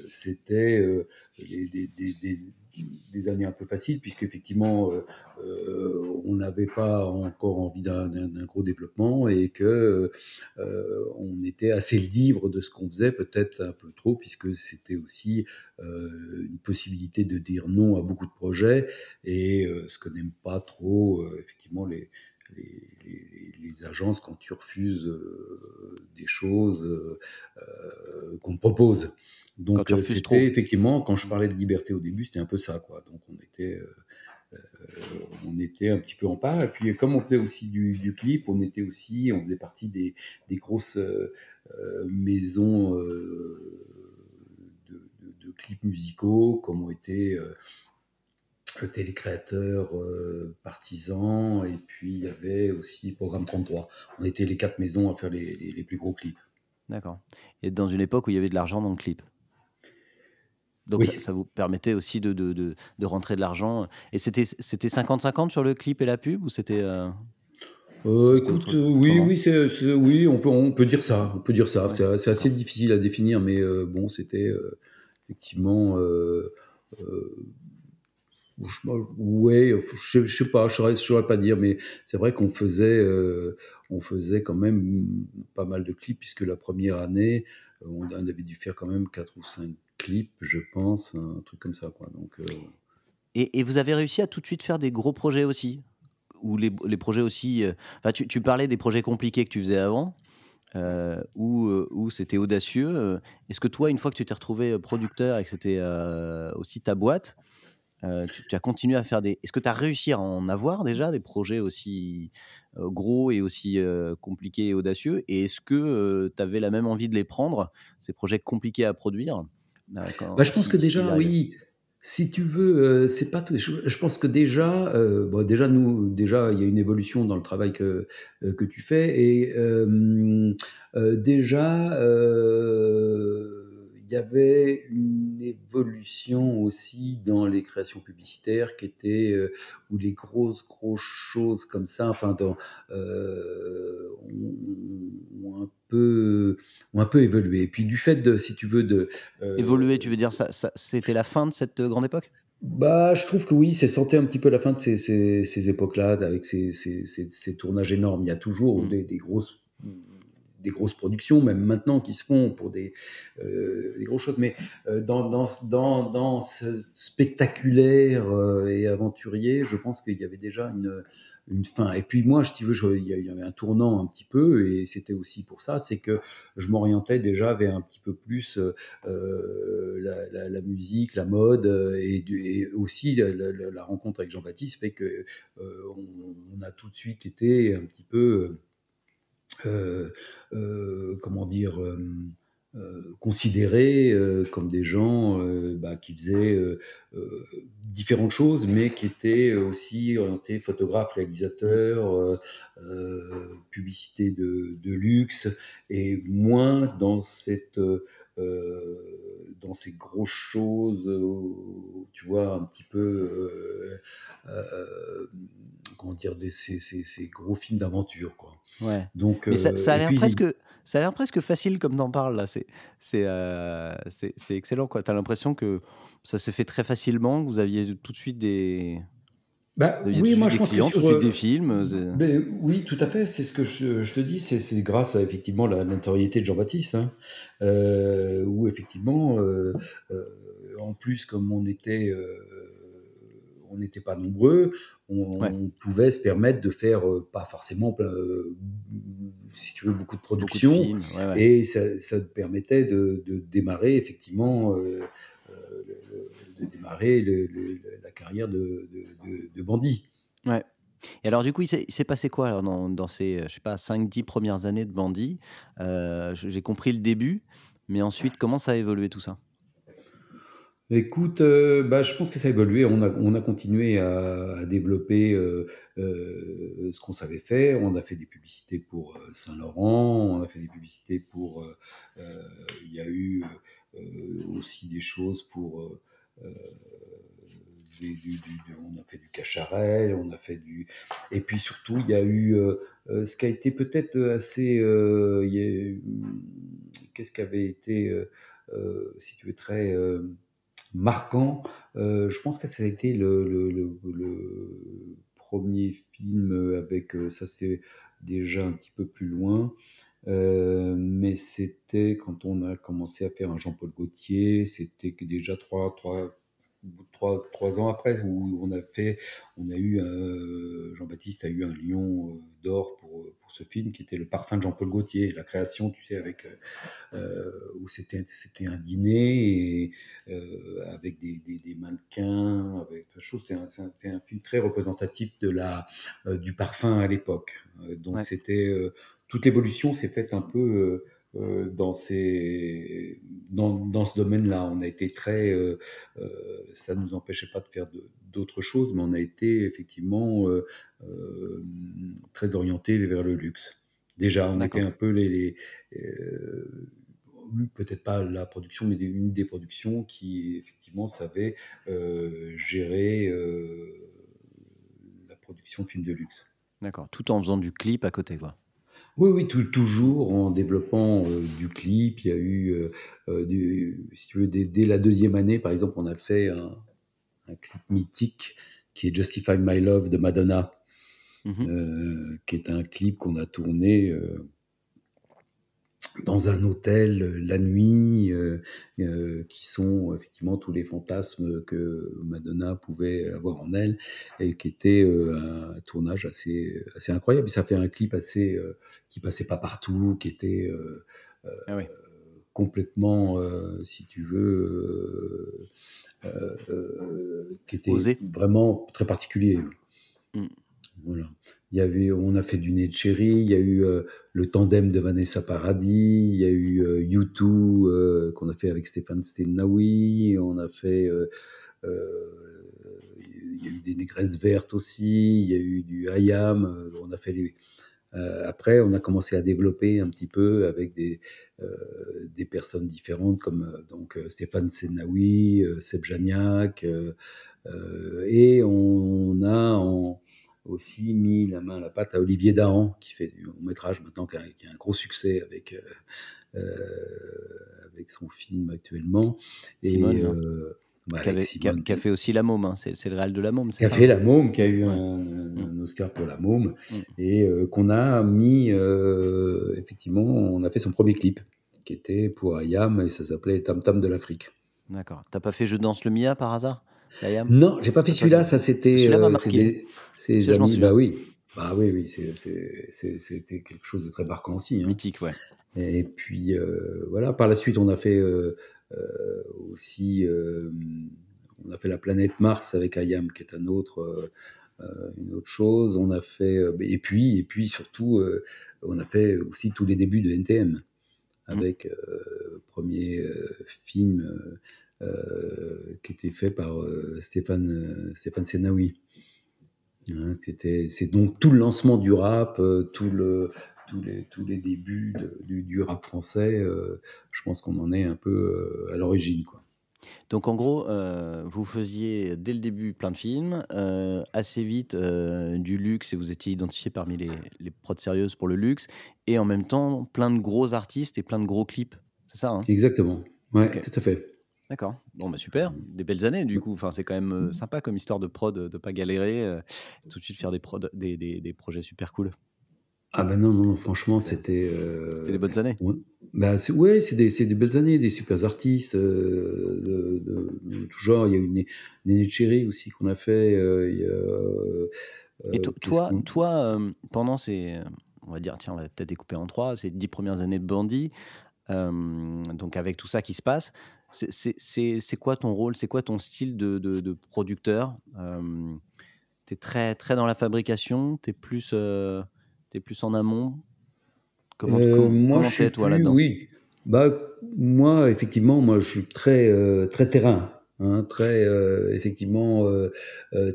c'était des, des années un peu faciles, puisqu'effectivement, euh, euh, on n'avait pas encore envie d'un gros développement et que euh, on était assez libre de ce qu'on faisait, peut-être un peu trop, puisque c'était aussi une possibilité de dire non à beaucoup de projets et ce que n'aiment pas trop, effectivement, les, les, agences quand tu refuses des choses qu'on te propose. Donc c'était effectivement, quand je parlais de liberté au début, c'était un peu ça, quoi. Donc on était, euh, on était un petit peu en part. Et puis, comme on faisait aussi du, clip, on était aussi, on faisait partie des, grosses maisons de, clips musicaux, comme ont été télécréateurs, partisans, et puis il y avait aussi Programme 33. On était les quatre maisons à faire les plus gros clips. D'accord. Et dans une époque où il y avait de l'argent dans le clip? Donc ça, vous permettait aussi de, de, de, rentrer de l'argent. Et c'était 50-50 sur le clip et la pub ou c'était euh, euh, écoute, euh, oui, oui, oui, on peut, on peut dire ça, on peut dire ça. c'est, assez difficile à définir, mais bon, c'était effectivement ouais, je, je sais pas, je saurais, saurais pas dire, mais c'est vrai qu'on faisait, euh, on faisait quand même pas mal de clips, puisque la première année, euh, on avait dû faire quand même 4 ou 5 clips, je pense, un truc comme ça. Quoi. Donc, euh, et, vous avez réussi à tout de suite faire des gros projets aussi? Ou les, projets aussi. Enfin, tu, parlais des projets compliqués que tu faisais avant où c'était audacieux. Est-ce que toi, une fois que tu t'es retrouvé producteur et que c'était aussi ta boîte, euh, tu, as continué à faire des. Est-ce que tu as réussi à en avoir déjà des projets aussi euh, gros et aussi euh, compliqués et audacieux? Et est-ce que tu avais la même envie de les prendre, ces projets compliqués à produire bah, Je pense que déjà, oui. Si tu veux, c'est pas. Je, pense que déjà, bon, déjà nous, déjà, il y a une évolution dans le travail que que tu fais et déjà il y avait une évolution aussi dans les créations publicitaires qui étaient euh, où les grosses grosses choses comme ça enfin dans, euh, ont, un peu ont un peu évolué et puis du fait de si tu veux de euh, évoluer tu veux dire ça, c'était la fin de cette grande époque? Bah, je trouve que oui, c'est sentait un petit peu la fin de ces, ces, époques-là, avec ces, ces, tournages énormes. Il y a toujours mmh. des, des grosses des grosses productions, même maintenant, qui se font pour des, euh, des grosses choses. Mais euh, dans, dans, dans, dans, ce spectaculaire euh, et aventurier, je pense qu'il y avait déjà une, une fin. Et puis moi, je, veux, il y avait un tournant un petit peu, et c'était aussi pour ça, c'est que je m'orientais déjà vers un petit peu plus la, la, musique, la mode, et, aussi la, rencontre avec Jean-Baptiste fait que on, a tout de suite été un petit peu euh, euh, comment dire, euh, considérés comme des gens bah, qui faisaient différentes choses, mais qui étaient aussi orientés photographes, réalisateurs, publicité de, de, luxe, et moins dans cette dans ces grosses choses, tu vois, un petit peu comment dire, des, ces, ces, gros films d'aventure. Quoi. Ouais. Donc, Mais ça, euh, a l'air presque, ça a l'air presque facile comme t'en parles là. C'est, c'est, euh, c'est, excellent quoi. T'as l'impression que ça s'est fait très facilement, que vous aviez tout de suite des, bah, oui, moi je pense clients, que sur, de suite des films. Mais, oui, tout à fait. C'est ce que je, je te dis. C'est, grâce à effectivement la notoriété de Jean-Baptiste, hein, euh, où effectivement, euh, en plus comme on était on n'était pas nombreux, on, pouvait se permettre de faire euh, pas forcément, euh, si tu veux, beaucoup de production, et ça, ça, permettait de, démarrer effectivement, euh, de démarrer la carrière de, de, bandit. Ouais. Et alors, du coup, il s'est passé quoi alors, dans, dans, ces, je sais pas, 5-10 premières années de bandit J'ai compris le début, mais ensuite, comment ça a évolué tout ça? Écoute, euh, bah, je pense que ça a évolué. On a, on a continué à, développer euh, euh, ce qu'on savait faire. On a fait des publicités pour Saint-Laurent, on a fait des publicités pour. Il y a eu aussi des choses pour. on a fait du cacharel, on a fait du. Et puis surtout, il y a eu ce qui a été peut-être assez. Qu'est-ce qui avait été, si tu veux, très marquant. Euh, je pense que ça a été le, premier film avec, euh, ça c'était déjà un petit peu plus loin, euh, mais c'était quand on a commencé à faire un Jean-Paul Gaultier, c'était déjà trois, trois, trois, trois ans après, où on a fait, on a eu, Jean-Baptiste a eu un lion d'or pour, pour ce film qui était le parfum de Jean-Paul Gaultier, la création, tu sais, avec où c'était c'était un dîner avec des, des, mannequins, avec chose. C'était un, un, film très représentatif de la du parfum à l'époque. donc c'était toute l'évolution s'est faite un peu euh, dans, ces, dans, dans ce domaine-là. On a été très. Euh, euh, ça ne nous empêchait pas de faire d'autres choses, mais on a été effectivement très orienté vers le luxe. Déjà, on était un peu les. peut-être pas la production, mais une des productions qui effectivement savait gérer la production de films de luxe. D'accord, tout en faisant du clip à côté, quoi. Oui, oui, toujours en développant euh, du clip. Il y a eu, euh, euh, si tu veux, dès, la deuxième année, par exemple, on a fait un, clip mythique qui est Justify My Love de Madonna, mmh qui est un clip qu'on a tourné dans un hôtel euh, la nuit, euh, euh, qui sont effectivement tous les fantasmes que Madonna pouvait avoir en elle, et qui était un tournage assez, assez incroyable. ça fait un clip assez qui passait pas partout, qui était ah complètement, si tu veux, qui était vraiment très particulier. Mmh. Voilà. On a fait du nez de il y a eu euh, le tandem de Vanessa Paradis, il y a eu euh, U2 euh, qu'on a fait avec Stéphane Stenawi, on a fait, il y a eu des négresses vertes aussi, il y a eu du Hayam, on a fait les, après, on a commencé à développer un petit peu avec des, personnes différentes comme donc Stéphane Senaoui, Seb Janiak, et on a en, aussi mis la main à la pâte à Olivier Dahan, qui fait du long métrage maintenant, qui a, un gros succès avec, euh, euh, avec son film actuellement. Simone, euh, qui, a, fait aussi La Môme, hein. c'est le réel de La Môme. Qui a fait La Môme, qui a eu un, mm. Oscar pour La Môme, mm. et qu'on a mis, effectivement, on a fait son premier clip, qui était pour Ayam, et ça s'appelait Tam Tam de l'Afrique. D'accord. T'as pas fait Je danse le Mia par hasard? Non, j'ai pas fait celui-là. Ça, c'était. Celui-là m'a euh, marqué. C'est amis. Bah oui. Bah oui, oui. C'était quelque chose de très marquant aussi. Hein. Mythique, ouais. Et puis euh, voilà. Par la suite, on a fait euh, aussi. on a fait la planète Mars avec Ayam, qui est un autre. une autre chose, on a fait et puis et puis surtout on a fait aussi tous les débuts de NTM mmh. avec premier film qui était fait par euh, Stéphane, euh, Stéphane Senaoui. Hein, c'est donc tout le lancement du rap, tout le, tous, les, tous les débuts du, du, rap français. je pense qu'on en est un peu à l'origine. quoi. Donc en gros, vous faisiez dès le début plein de films, assez vite du luxe et vous étiez identifié parmi les, les prods sérieuses pour le luxe, et en même temps plein de gros artistes et plein de gros clips. C'est ça hein? Exactement, ouais, tout à fait. D'accord. Bon, bah super. Des belles années, du coup. Enfin, c'est quand même sympa comme histoire de prod, de pas galérer, tout de suite faire des, prod, des, des, projets super cool. Ah ben non, non, franchement, c'était... C'était des bonnes années. Ouais, bah, c'est, c'est des, des, belles années, des super artistes, de, tout genre. Il y a eu Néné Cherry aussi qu'on a fait. il y a, Et toi, toi pendant ces... On va dire, tiens, on va peut-être découper en trois, ces dix premières années de Bandit, donc avec tout ça qui se passe, c'est quoi ton rôle? C'est quoi ton style de, de, producteur? Tu es très, très dans la fabrication? Tu es, plus, es plus en amont? Comment tu es, toi, là-dedans? Oui. Bah, moi, effectivement, moi, je suis très, très terrain. Hein, très, effectivement,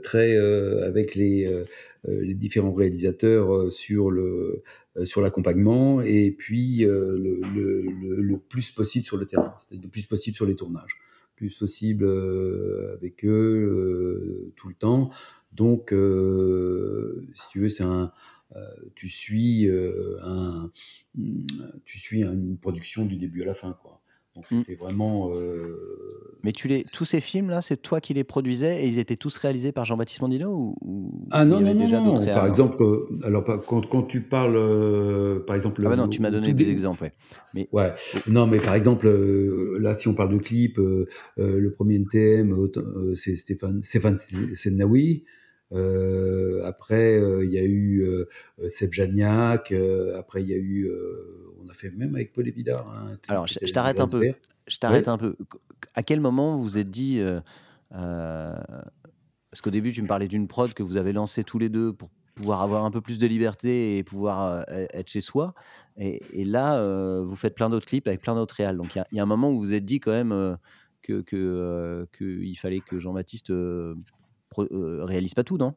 très avec les, les différents réalisateurs sur le euh, sur l'accompagnement et puis euh, le, plus possible sur le terrain, c'est-à-dire le plus possible sur les tournages, le plus possible euh, avec eux tout le temps. Donc, si tu veux, c'est un, tu suis un, tu suis une production du début à la fin, quoi. Donc mmh. c'était vraiment. Mais tu les, tous ces films-là, c'est toi qui les produisais et ils étaient tous réalisés par Jean-Baptiste Mondino ou, Ah non, non, déjà non, Par exemple, alors quand, quand, tu parles, par exemple. Ah bah non, tu m'as donné des exemples, ouais. Mais... ouais. Non, mais par exemple, là, si on parle de clip, le premier NTM, c'est Stéphane, Stéphane. Euh, après, il y a eu Seb Janiak. après, il y a eu on a fait même avec Paul Évidard. Hein, Alors, je, t'arrête un peu. Je t'arrête un peu. À quel moment vous vous êtes dit. Euh, euh, parce qu'au début, tu me parlais d'une prod que vous avez lancée tous les deux pour pouvoir avoir un peu plus de liberté et pouvoir euh, être chez soi. Et, là, vous faites plein d'autres clips avec plein d'autres réals. Donc il y, a un moment où vous vous êtes dit quand même qu'il que, que fallait que Jean-Baptiste réalise pas tout, non?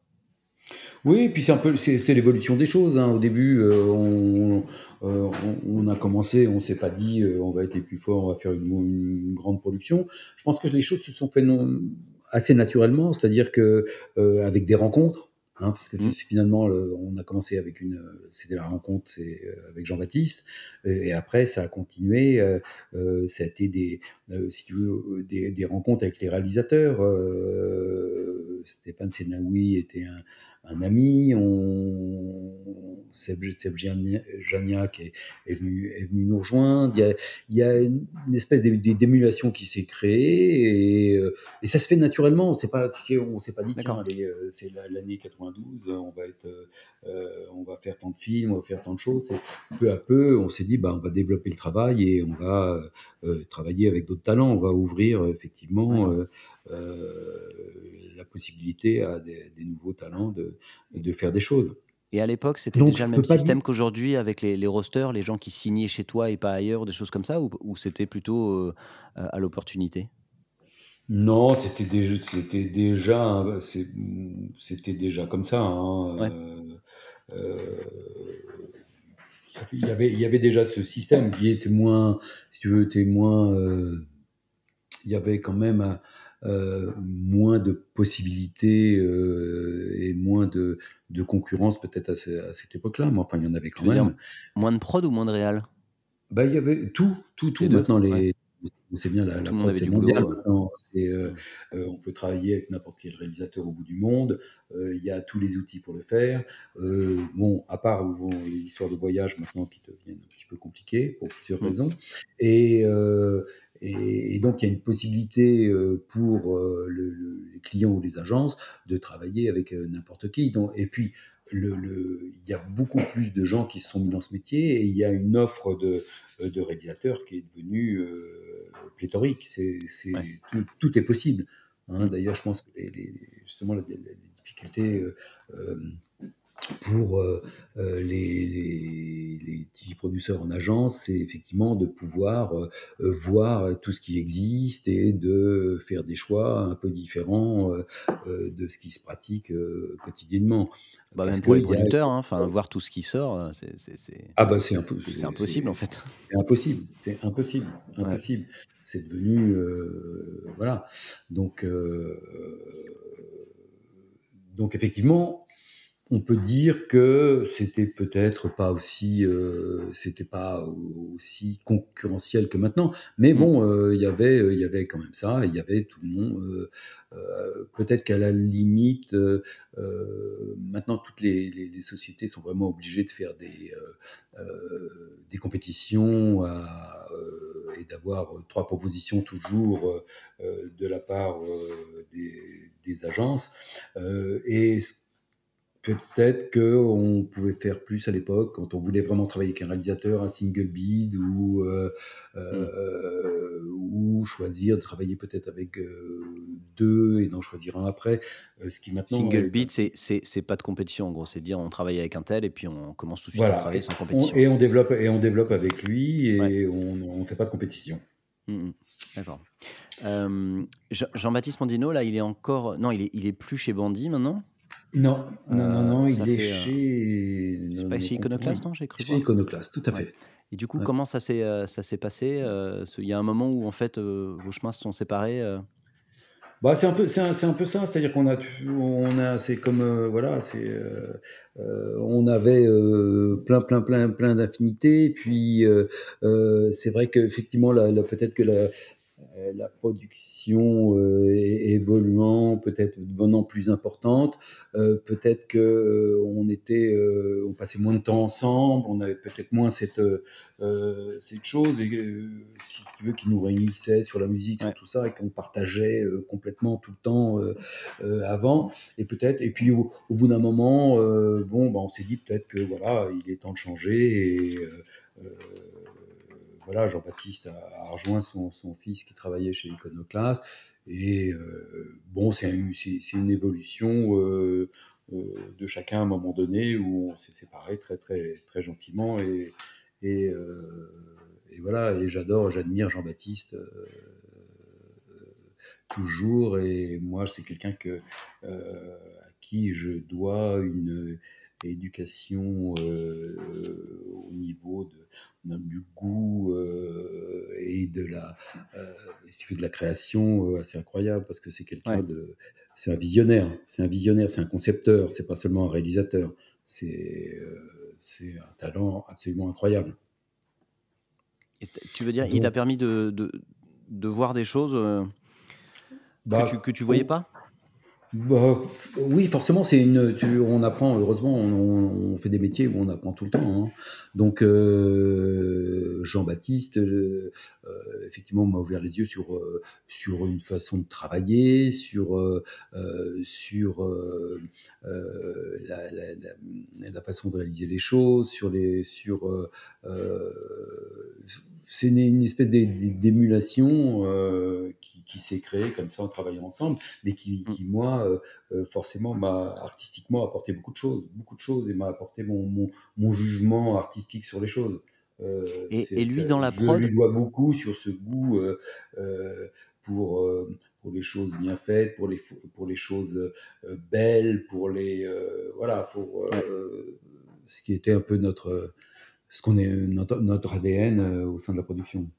Oui, puis c'est un peu c'est l'évolution des choses. Hein. Au début, on, euh, on, a commencé, on s'est pas dit euh, on va être les plus forts, on va faire une, grande production. Je pense que les choses se sont faites assez naturellement, c'est-à-dire que euh, avec des rencontres. Hein, parce que mmh. finalement, on a commencé avec une, c'était la rencontre, c'est avec Jean-Baptiste, et, après ça a continué. ça a été des, si tu veux, des, des, rencontres avec les réalisateurs. Stéphane Senaoui était un, un ami, on, Seb, Janiak est, est, venu, est, venu, nous rejoindre. Il y a, il y a une, espèce d'émulation qui s'est créée et, euh, et, ça se fait naturellement. C'est pas, on s'est pas dit euh, c'est l'année 92, on va être, euh, on va faire tant de films, on va faire tant de choses. Peu à peu, on s'est dit bah on va développer le travail et on va travailler avec d'autres talents. On va ouvrir effectivement la possibilité à des, nouveaux talents de, de, faire des choses. Et à l'époque, c'était déjà le même système qu'aujourd'hui avec les, les, rosters, les gens qui signaient chez toi et pas ailleurs, des choses comme ça, ou, c'était plutôt euh, à l'opportunité? Non, c'était déjà, c'était déjà, c'était déjà comme ça. Hein, euh, euh, il y avait, il y avait déjà ce système qui était moins, si tu veux, était moins. il y avait quand même euh, moins de possibilités euh, et moins de, de concurrence peut-être à, cette époque-là, mais enfin il y en avait quand même. moins de prod ou moins de réal? Bah, Il y avait tout, tout, tout. Maintenant, les, c'est bien la, la prod, c'est mondial. Euh, on peut travailler avec n'importe quel réalisateur au bout du monde. il y a tous les outils pour le faire. bon, à part les histoires de voyage maintenant qui deviennent un petit peu compliquées pour plusieurs mmh. raisons. Et, et, donc, il y a une possibilité euh, pour euh, les clients ou les agences de travailler avec euh, n'importe qui. Donc, et puis, le, il y a beaucoup plus de gens qui se sont mis dans ce métier et il y a une offre de, de réalisateurs qui est devenue pléthorique. C'est, tout, est possible. Hein. D'ailleurs, je pense que les, justement, les, difficultés pour euh, euh, les, les, TV producteurs en agence, c'est effectivement de pouvoir euh, voir tout ce qui existe et de faire des choix un peu différents de ce qui se pratique quotidiennement. Bah, même pour les producteurs, hein, enfin voir tout ce qui sort, c'est ah bah c'est impossible en fait. C'est impossible, c'est impossible, impossible. C'est devenu voilà. Donc donc effectivement, on peut dire que c'était peut-être pas aussi, euh, c'était pas aussi concurrentiel que maintenant, mais mmh. bon, euh, il y avait, il y avait quand même ça, il y avait tout le monde. Euh, peut-être qu'à la limite, maintenant toutes les, sociétés sont vraiment obligées de faire des des compétitions et d'avoir trois propositions toujours de la part des, des agences. et Peut-être qu'on pouvait faire plus à l'époque quand on voulait vraiment travailler avec un réalisateur, un single bid ou, euh, euh, ou choisir de travailler peut-être avec euh, deux et d'en choisir un après. ce qui maintenant single bid, c'est pas de compétition en gros, c'est dire on travaille avec un tel et puis on commence tout de suite à travailler sans compétition. et on développe et on développe avec lui et on ne fait pas de compétition. Mmh, mmh. D'accord. Jean-Baptiste Mondino, là, il est encore. Non, il est, il est plus chez Bandit maintenant? Non, non, non, non, il est euh, chez. C'est pas chez Iconoclast, non J'ai cru. Chez Iconoclast, tout à fait. Et du coup, comment ça s'est euh, ça s'est passé euh, Il y a un moment où en fait vos chemins se sont séparés. Bah, c'est un peu, c'est un, un, peu ça, c'est-à-dire qu'on a, on a, c'est comme, euh, voilà, c'est, euh, euh, on avait plein, plein, plein, plein d'affinités. Puis c'est vrai qu'effectivement, la, peut-être que la, la production évoluant, peut-être devenant plus importante, peut-être que on était, on passait moins de temps ensemble, on avait peut-être moins cette euh, cette chose, et, euh, si tu veux, qui nous réunissait sur la musique, sur tout ça, et qu'on partageait euh, complètement tout le temps avant. Et peut-être, et puis au, bout d'un moment, bon, bah, on s'est dit peut-être que voilà, il est temps de changer. Et, voilà, Jean-Baptiste a, rejoint son, fils qui travaillait chez Iconoclast. Et bon, c'est une, évolution de chacun à un moment donné où on s'est séparés très, très, très gentiment. Et, euh, et, voilà, et j'adore, j'admire Jean-Baptiste euh, toujours. Et moi, c'est quelqu'un que, euh, à qui je dois une éducation au niveau de, du goût et de la, de la création assez incroyable parce que c'est quelqu'un de. C'est un visionnaire, c'est un visionnaire, c'est un concepteur, c'est pas seulement un réalisateur. C'est un talent absolument incroyable. tu veux dire, il t'a permis de, de, de, voir des choses euh, bah, que tu ne voyais pas? Bah, oui, forcément, c'est une. on apprend. Heureusement, on, fait des métiers où on apprend tout le temps. Hein. Donc, euh, Jean-Baptiste, euh, effectivement, m'a ouvert les yeux sur sur une façon de travailler, sur sur la, la, façon de réaliser les choses, sur les sur c'est une, espèce d'émulation qui, qui s'est créée comme ça en travaillant ensemble, mais qui, qui moi, euh, euh, forcément, m'a artistiquement apporté beaucoup de choses, beaucoup de choses, et m'a apporté mon, mon, jugement artistique sur les choses. Euh, et, lui, dans la prod Je lui dois beaucoup sur ce goût pour, pour les choses bien faites, pour les, pour les choses belles, pour les... voilà, pour ce qui était un peu notre... ce qu'on est notre, notre ADN au sein de la production.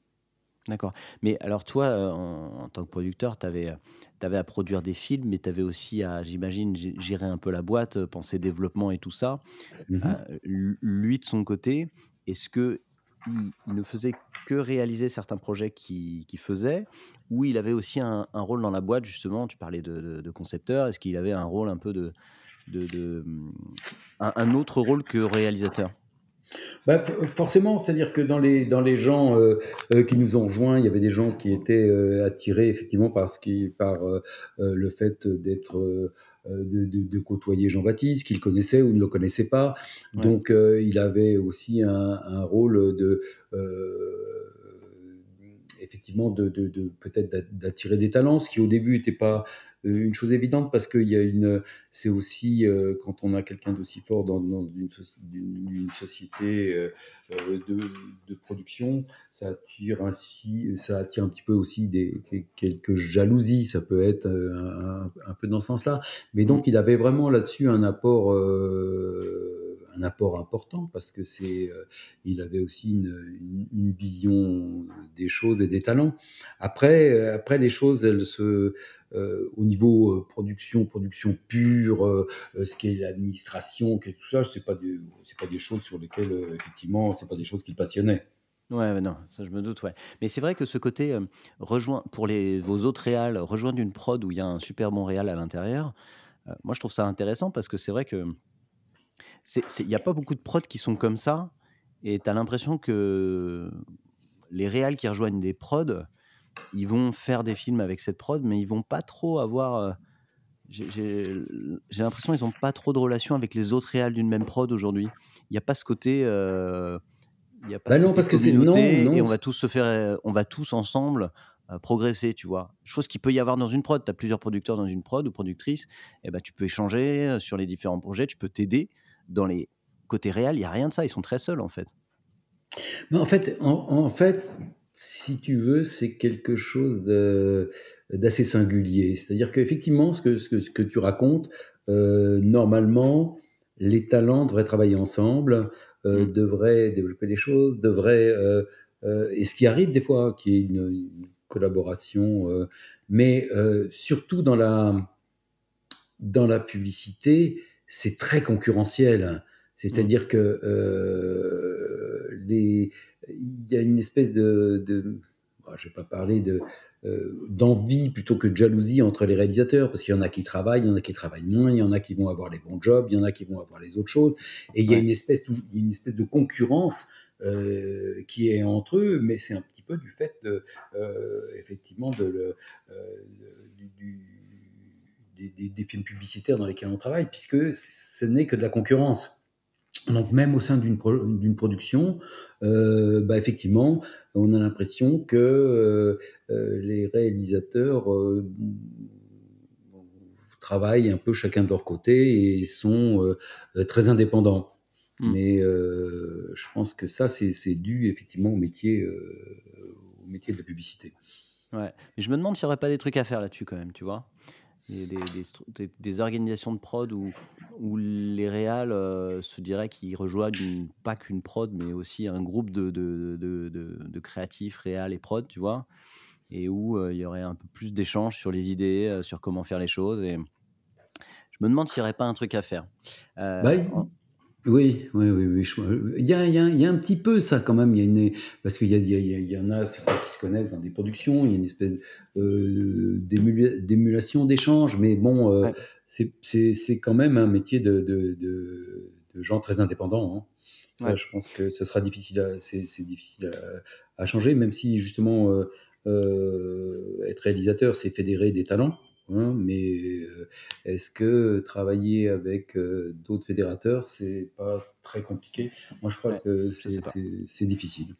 D'accord. Mais alors toi, euh, en, tant que producteur, tu avais, à produire des films, mais tu avais aussi à, j'imagine, gérer un peu la boîte, euh, penser développement et tout ça. Euh, lui, de son côté, est-ce que il, ne faisait que réaliser certains projets qu'il faisait, ou il avait aussi un, rôle dans la boîte, justement, tu parlais de, concepteur, est-ce qu'il avait un rôle un peu de... de, un autre rôle que réalisateur? Bah, forcément, c'est-à-dire que dans les, dans les gens euh, euh, qui nous ont rejoints, il y avait des gens qui étaient euh, attirés effectivement par, qui, par le fait d'être, de, de, côtoyer Jean-Baptiste, qu'ils connaissaient ou ne le connaissaient pas. Donc il avait aussi un, un rôle de effectivement de, de peut-être d'attirer des talents, ce qui au début n'était pas une chose évidente parce qu'il y a une, c'est aussi euh, quand on a quelqu'un d'aussi fort dans, une, société euh, euh, de, production, ça attire ainsi, ça attire un petit peu aussi des quelques jalousies, ça peut être un, peu dans ce sens-là. Mais donc il avait vraiment là-dessus un apport un apport important parce que c'est, il avait aussi une, vision des choses et des talents. Après, après les choses, elles se, euh, au niveau euh, production, production pure, euh, ce qui est l'administration, tout ça, c'est pas c'est pas des choses sur lesquelles effectivement, c'est pas des choses qui le passionnaient. Ouais, non, ça je me doute, ouais. Mais c'est vrai que ce côté rejoint pour les vos autres réals, rejoindre une prod où il y a un super bon réal à l'intérieur, moi je trouve ça intéressant parce que c'est vrai que il y a pas beaucoup de prods qui sont comme ça et tu as l'impression que les réals qui rejoignent des prods, ils vont faire des films avec cette prod, mais ils vont pas trop avoir. Euh, j'ai l'impression qu'ils n'ont pas trop de relation avec les autres réals d'une même prod aujourd'hui. Il n'y a pas ce côté. Euh, il y a pas bah non, parce que c'est non, et on va tous se faire, on va tous ensemble euh, progresser, tu vois. Chose qu'il peut y avoir dans une prod. Tu as plusieurs producteurs dans une prod ou productrices, et eh ben tu peux échanger sur les différents projets, tu peux t'aider. Dans les côtés réels, il y a rien de ça. Ils sont très seuls en fait. Mais en fait, en fait, si tu veux, c'est quelque chose d'assez singulier. C'est-à-dire qu'effectivement, ce que, ce, que, tu racontes, euh, normalement, les talents devraient travailler ensemble, euh, mmh. devraient développer des choses, devraient... Euh, et ce qui arrive des fois, qui est une, collaboration Mais surtout dans la, dans la publicité, c'est très concurrentiel. C'est-à-dire mmh. que les, il y a une espèce de, de je ne vais pas parler de, euh, d'envie plutôt que de jalousie entre les réalisateurs, parce qu'il y en a qui travaillent, il y en a qui travaillent moins, il y en a qui vont avoir les bons jobs, il y en a qui vont avoir les autres choses, et il y a une espèce, une espèce de concurrence euh, qui est entre eux, mais c'est un petit peu du fait, de, euh, effectivement, de le, des, des, films publicitaires dans lesquels on travaille, puisque ce n'est que de la concurrence. Donc même au sein d'une production, euh, bah effectivement, on a l'impression que euh, euh, les réalisateurs travaillent un peu chacun de leur côté et sont très indépendants. Mmh. Mais je pense que ça, c'est dû effectivement au métier, au métier de la publicité. Ouais. Mais je me demande s'il n'y aurait pas des trucs à faire là-dessus quand même, tu vois des, organisations de prod où, où les réals euh, se diraient qu'ils rejoignent pas qu'une prod, mais aussi un groupe de, de, de, de créatifs, réals et prod, tu vois, et où euh, il y aurait un peu plus d'échanges sur les idées, euh, sur comment faire les choses. Et je me demande s'il n'y aurait pas un truc à faire. Bah, oui, oui, oui, oui. Il y a, il y, a, il y a un petit peu ça quand même. Il y a une, parce qu'il y, il y, en a qui se connaissent dans des productions. Il y a une espèce euh, d'émulation, d'échange. Mais bon, euh, c'est quand même un métier de, de, de, gens très indépendants. Hein. Je pense que ce sera difficile, c'est difficile à, changer, même si justement euh être réalisateur, c'est fédérer des talents. Hein, mais euh, est-ce que travailler avec euh, d'autres fédérateurs, c'est pas très compliqué? Moi, je crois que c'est difficile.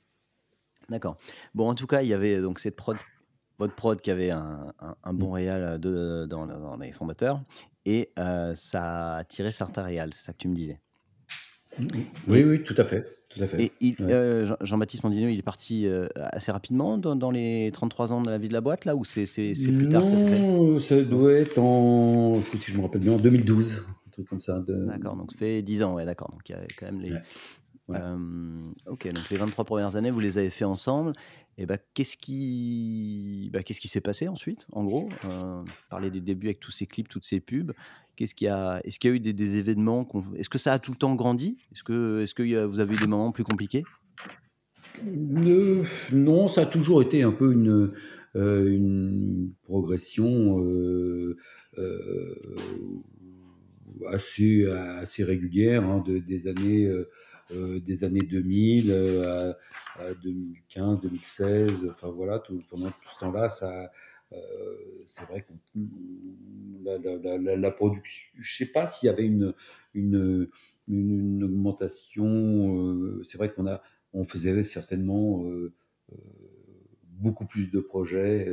D'accord. Bon, en tout cas, il y avait donc cette prod, votre prod qui avait un, un, bon mmh. réal de, dans, dans, les formateurs, et euh, ça a tiré certains réals, c'est ça que tu me disais? Oui, oui, tout à fait. Et euh, Jean-Baptiste Mondino, il est parti euh, assez rapidement dans, les 33 ans de la vie de la boîte, là, ou c'est plus tard que ça se fait? Ça doit être en, si je me rappelle bien, en 2012, un truc comme ça. De... D'accord, donc ça fait 10 ans, ouais, d'accord. Donc il y a quand même les. Euh, ok, donc les 23 premières années, vous les avez fait ensemble. Et bah, qu'est-ce qui, bah, qu'est-ce qui s'est passé ensuite, en gros euh, Parler des débuts avec tous ces clips, toutes ces pubs. Qu'est-ce qu'il y a Est-ce qu'il y a eu des, événements Est-ce que ça a tout le temps grandi? Est-ce que, est-ce que vous avez eu des moments plus compliqués? Non, ça a toujours été un peu une, euh, une progression euh, assez, assez régulière hein, de, des années euh, des années 2000 euh, à, 2015, 2016, enfin voilà, tout, pendant tout ce temps-là, ça, euh, c'est vrai que la, production, je ne sais pas s'il y avait une, une, une, augmentation, c'est vrai qu'on a, on faisait certainement beaucoup plus de projets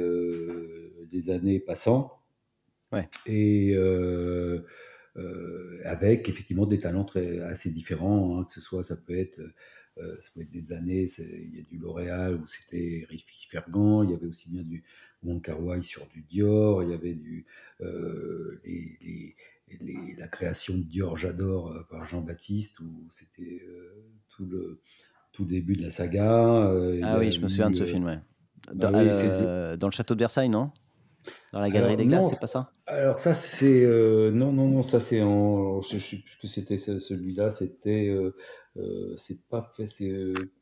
les années passant. Ouais. Et euh, avec effectivement des talents très, assez différents, hein, que ce soit, ça peut être, euh, ça peut être des années, il y a du L'Oréal où c'était Riffy Fergan, il y avait aussi bien du Wong Kar sur du Dior, il y avait du, euh, les, les, la création de Dior J'adore par Jean-Baptiste où c'était tout le tout début de la saga. ah oui, je me souviens de ce film, ouais. Bah dans, dans le château de Versailles, non? Dans la galerie des glaces, c'est pas ça Alors ça, c'est euh, non, non, non, ça c'est en, je, sais plus que c'était celui-là, c'était, euh, euh, c'est pas fait, c'est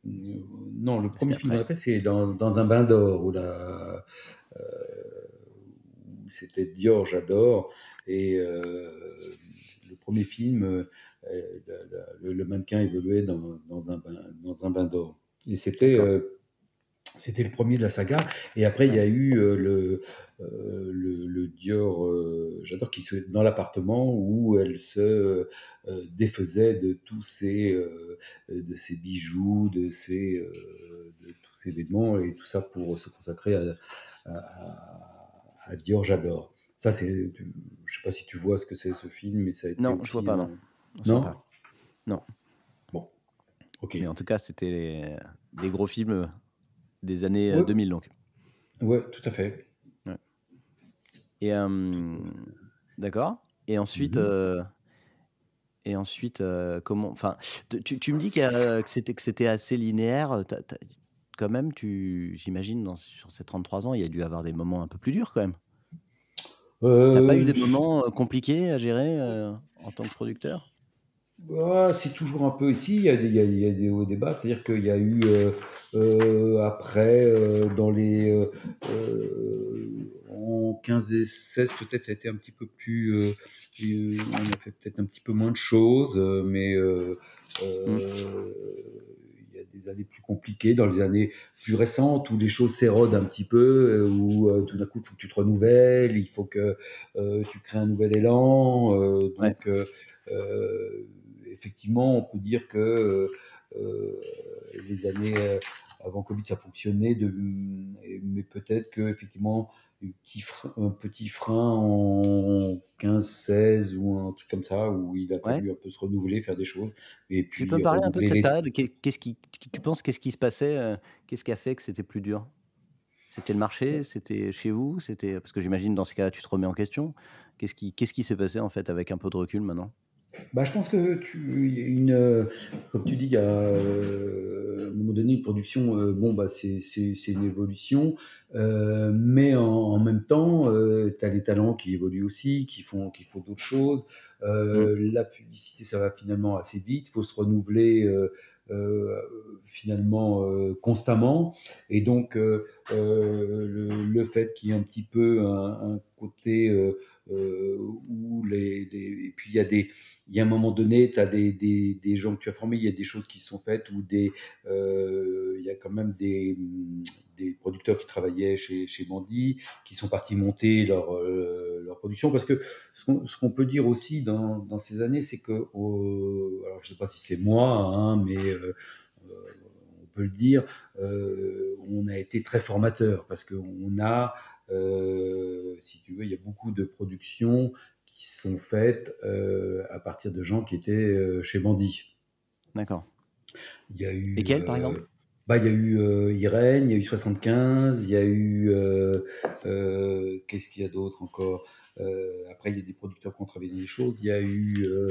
non, le premier film qu'on a fait, c'est dans, dans, un bain d'or où la, c'était Dior, j'adore, et le premier film, le, mannequin évoluait dans, dans, un bain, dans un bain d'or, et c'était c'était le premier de la saga. Et après, il y a eu euh, le, euh, le, Dior, euh, j'adore, qui se dans l'appartement où elle se défaisait de tous ses, de ses bijoux, de, ses, de tous ses vêtements et tout ça pour se consacrer à, à, Dior, j'adore. Ça, c'est, je sais pas si tu vois ce que c'est ce film, mais ça a été Non, je vois pas, non. non? pas. Non. Bon, ok. Mais en tout cas, c'était des gros films des années 2000 euh, donc. Ouais, tout à fait. Et d'accord. Et ensuite, mhm. euh, et ensuite, euh, comment, enfin, tu, tu, me dis que c'était que c'était assez linéaire. quand même, tu j'imagine sur ces 33 ans, il y a dû avoir des moments un peu plus durs quand même? T'as pas eu des moments, compliqués à gérer, en tant que producteur? Bah, c'est toujours un peu ici, il y a des il y a il y a des hauts et des bas. C'est-à-dire qu'il y a eu, heu heu, après, heu, dans les, heu heu, en 15 et 16 peut-être ça a été un petit peu plus, heu, on a fait peut-être un petit peu moins de choses, mais Mmh. heu, il y a des années plus compliquées, dans les années plus récentes où les choses s'érodent un petit peu, où, heu, tout d'un coup, il faut que tu te renouvelles, il faut que, heu, tu crées un nouvel élan, Ouais. donc heu effectivement, on peut dire que euh, euh, les années euh, avant Covid, ça fonctionnait, de, mais peut-être que effectivement, un petit, frein, en 15-16 ou un truc comme ça, où il a Ouais. fallu un peu se renouveler, faire des choses, et Tu peux puis parler un peu de cette période? Qu'est qu'est-ce qui tu penses qu'est-ce qui se passait, qu'est-ce qui a fait que c'était plus dur? C'était le marché? C'était chez vous? C'était parce que j'imagine dans ce cas-là, tu te remets en question. Qu'est-ce qui qu'est-ce qui s'est passé en fait avec un peu de recul maintenant? Bah, je pense que tu il y a une, heu, comme tu dis, il y a, heu, à un moment donné, une production, heu, bon, bah, c'est c'est c'est une évolution, mais en en même temps, tu as les talents qui évoluent aussi, qui font qui font d'autres choses. Heu, la publicité, ça va finalement assez vite. Il faut se renouveler, finalement, constamment et donc le le fait qu'il y ait un petit peu un un côté, où les et puis il y a des il y a un moment donné, tu as des, des, des, gens que tu as formés, il y a des choses qui sont faites ou des, euh, il y a quand même des, des producteurs qui travaillaient chez, chez Bandy, qui sont partis monter leur, euh, leur production. Parce que ce qu'on, peut dire aussi dans, dans ces années, c'est que, euh, alors je ne sais pas si c'est moi, hein, mais euh, on peut le dire, euh, on a été très formateur parce qu'on a, euh, si tu veux, il y a beaucoup de productions qui sont faites euh, à partir de gens qui étaient euh, chez Bandy. D'accord. Il y a eu, Lesquels par euh, exemple? bah, il y a eu euh, Irène, il y a eu 75, il y a eu, euh, euh, qu'est-ce qu'il y a d'autre encore? Euh, Après, il y a des producteurs qui ont travaillé dans des choses. Il y a eu, euh,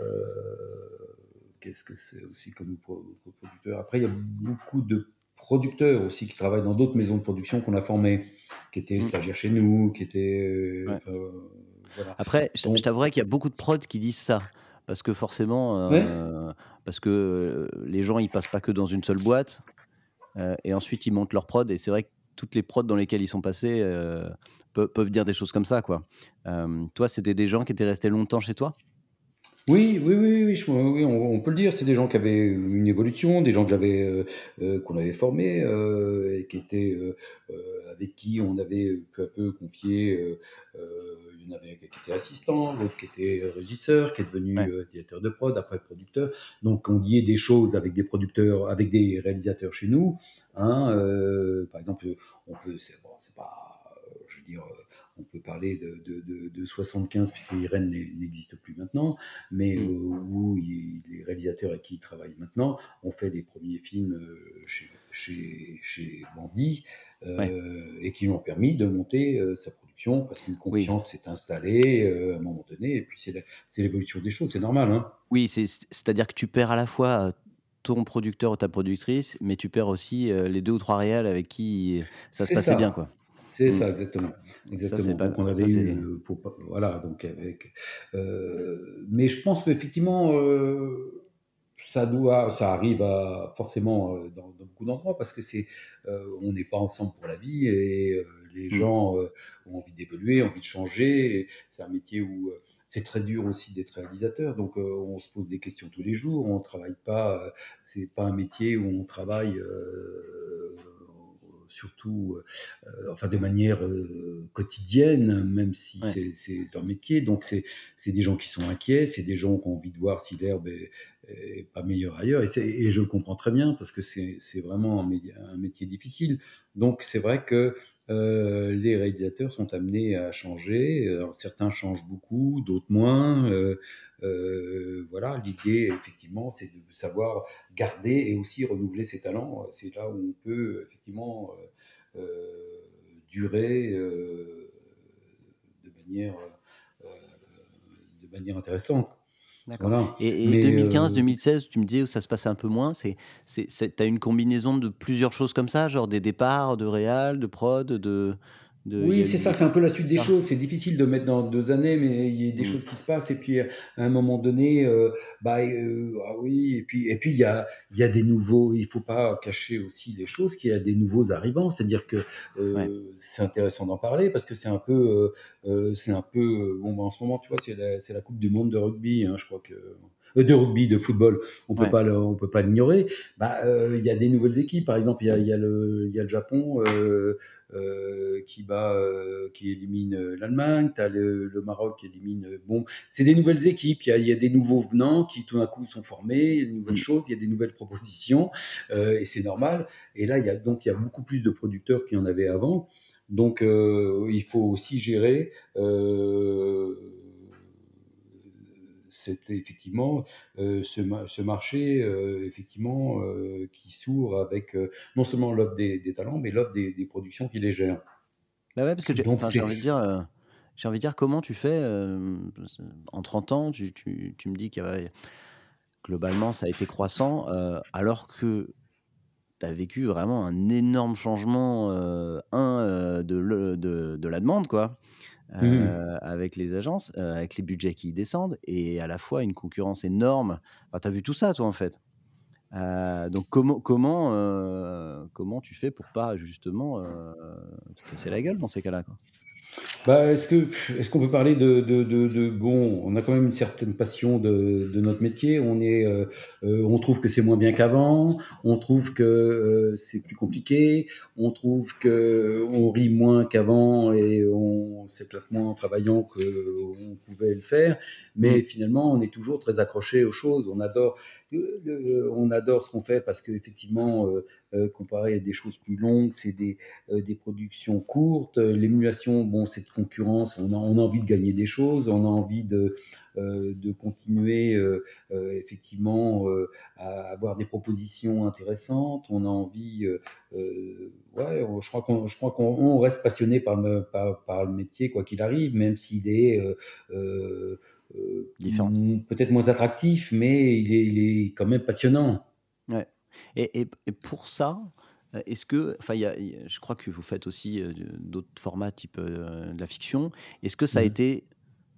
euh, qu'est-ce que c'est aussi comme pro- pro- producteur? Après, il y a beaucoup de producteurs aussi qui travaillent dans d'autres maisons de production qu'on a formées, qui étaient Mmh. stagiaires chez nous, qui étaient, euh, Ouais. euh, voilà. Après, je je Donc, t'avouerai qu'il y a beaucoup de prods qui disent ça. Parce que forcément, ouais, heu, parce que, les gens, ils passent pas que dans une seule boîte, et ensuite ils montent leur prod et c'est vrai que toutes les prods dans lesquelles ils sont passés, heu, peu peuvent dire des choses comme ça, quoi. Toi, c'était des gens qui étaient restés longtemps chez toi? Oui, oui, oui, oui, je oui, on on peut le dire. C'est des gens qui avaient une évolution, des gens que j'avais, heu heu, qu'on avait formés, heu et qui étaient, heu heu, avec qui on avait, heu, peu à peu confié, heu heu, il y en avait qui était assistant, l'autre qui était, heu, régisseur, qui est devenu, Ouais. heu, directeur de prod, après producteur. Donc on liait des choses avec des producteurs, avec des réalisateurs chez nous, hein, heu, par exemple, on peut c'est bon, c'est pas, heu, je veux dire, heu, on peut parler de de de de 75 puisque Irène n'e n'existe plus maintenant, mais euh, Mmh. où il- les réalisateurs avec qui il travaille maintenant ont fait des premiers films euh, chez, chez, Ouais. euh, et qui lui ont permis de monter euh, sa production parce qu'une Oui. confiance s'est installée euh, à un moment donné et puis c'est l'évolution des choses, c'est normal. Hein Oui, c'est-à-dire que tu perds à la fois, ton producteur ou ta productrice, mais tu perds aussi, les 2 ou 3 réals avec qui ça se passait bien, quoi. C'est Mmh. ça exactement, Ça, c'est exactement. pas Donc on avait ça, eu, pour, pas- voilà, donc avec, euh, mais je pense qu'effectivement. Euh, ça doit, ça arrive à, forcément euh, dans, dans beaucoup d'endroits parce que c'est, euh, on n'est pas ensemble pour la vie et les mmh. gens ont envie d'évoluer, envie de changer. C'est un métier où c'est très dur aussi d'être réalisateur, donc euh, on se pose des questions tous les jours. On travaille pas, euh, c'est pas un métier où on travaille. euh, surtout euh, enfin de manière euh, quotidienne, même si Ouais. c'est un métier. Donc c'est des gens qui sont inquiets, c'est des gens qui ont envie de voir si l'herbe est, pas meilleure ailleurs. Et, je le comprends très bien parce que c'est vraiment un, métier- un métier difficile. Donc c'est vrai que euh, les réalisateurs sont amenés à changer. Alors, certains changent beaucoup, d'autres moins. Euh, euh, voilà, l'idée effectivement, c'est de savoir garder et aussi renouveler ses talents. C'est là où on peut effectivement euh, euh, durer euh, de manière, de manière intéressante. D'accord. Et, 2015-2016, tu me disais où ça se passait un peu moins. C'est, c'est, tu as une combinaison de plusieurs choses comme ça, genre des départs de réal, de prod, de oui, c'est ça, c'est un peu la suite des choses. C'est difficile de mettre dans deux années, mais il y a des mmh. choses qui se passent. Et puis, à un moment donné, euh, bah, euh, ah oui, et puis, et puis il y a, il y a des nouveaux. Il faut pas cacher aussi les choses, qu'il y a des nouveaux arrivants. C'est-à-dire que euh, c'est intéressant d'en parler parce que c'est un peu, c'est un peu. Bon, bah, en ce moment, tu vois, c'est la, la, Coupe du Monde de rugby. Hein, je crois que de rugby, de football, on peut pas, on peut pas l'ignorer. Bah, il y a des nouvelles équipes. Par exemple, il y a, y a, le, il y a le Japon. Euh, qui bat, euh, qui élimine euh, l'Allemagne, as le, Maroc qui élimine. Bon, c'est des nouvelles équipes, il y, a, des nouveaux venants qui tout d'un coup sont formés, il y a de nouvelles mm. choses, il y a des nouvelles propositions, et c'est normal. Et là, il y a donc il y a beaucoup plus de producteurs qu'il y en avait avant. Donc, il faut aussi gérer c'était effectivement euh, ce, marché euh, effectivement euh, qui s'ouvre avec non seulement l'offre des, talents, mais l'offre des, productions qui les gèrent. Bah ouais, parce que j'ai envie de dire, j'ai envie de dire comment tu fais en 30 ans, tu, me dis qu'il globalement ça a été croissant, alors que tu as vécu vraiment un énorme changement, un, de, de, la demande, quoi. Mmh. Euh, avec les agences, euh, avec les budgets qui descendent et à la fois une concurrence énorme. tu as vu tout ça, toi, en fait. Euh, donc, comment, comment, comment tu fais pour pas justement te casser la gueule dans ces cas-là bah, est-ce que est-ce qu'on peut parler de, de, de, bon on a quand même une certaine passion de, de notre métier. On est euh, euh, on trouve que c'est moins bien qu'avant. On trouve que euh, c'est plus compliqué. On trouve que on rit moins qu'avant et on s'éclate moins en travaillant que on pouvait le faire. Mais mmh. finalement on est toujours très accroché aux choses. On adore on adore ce qu'on fait parce qu'effectivement, euh, euh, comparé à des choses plus longues, c'est des, euh, productions courtes. L'émulation, bon, cette concurrence, on a, envie de gagner des choses, on a envie de, de continuer effectivement à avoir des propositions intéressantes, on a envie, ouais, je crois qu'on, reste passionné par le, par, le métier quoi qu'il arrive, même s'il est euh, Différent. peut-être moins attractif, mais il est, il est, quand même passionnant. Ouais. Et, et, pour ça, euh, est-ce que, enfin, y a, je crois que vous faites aussi euh, d'autres formats type de la fiction. Est-ce que ça a mmh. été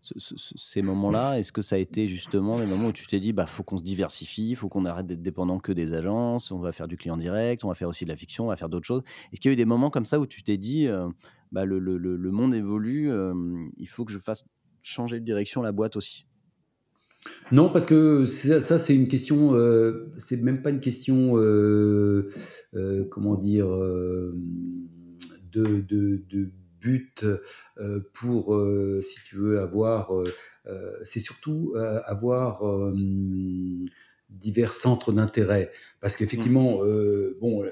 ces moments-là Est-ce que ça a été justement les moments où tu t'es dit, bah, faut qu'on se diversifie, faut qu'on arrête d'être dépendant que des agences, on va faire du client direct, on va faire aussi de la fiction, on va faire d'autres choses. Est-ce qu'il y a eu des moments comme ça où tu t'es dit, bah, le, le, le, monde évolue, il faut que je fasse changer de direction la boîte aussi? Non, parce que ça, c'est une question, euh, c'est même pas une question, euh, euh, comment dire, de, de, but pour, si tu veux, avoir, c'est surtout avoir divers centres d'intérêt. Parce qu'effectivement, mmh. bon,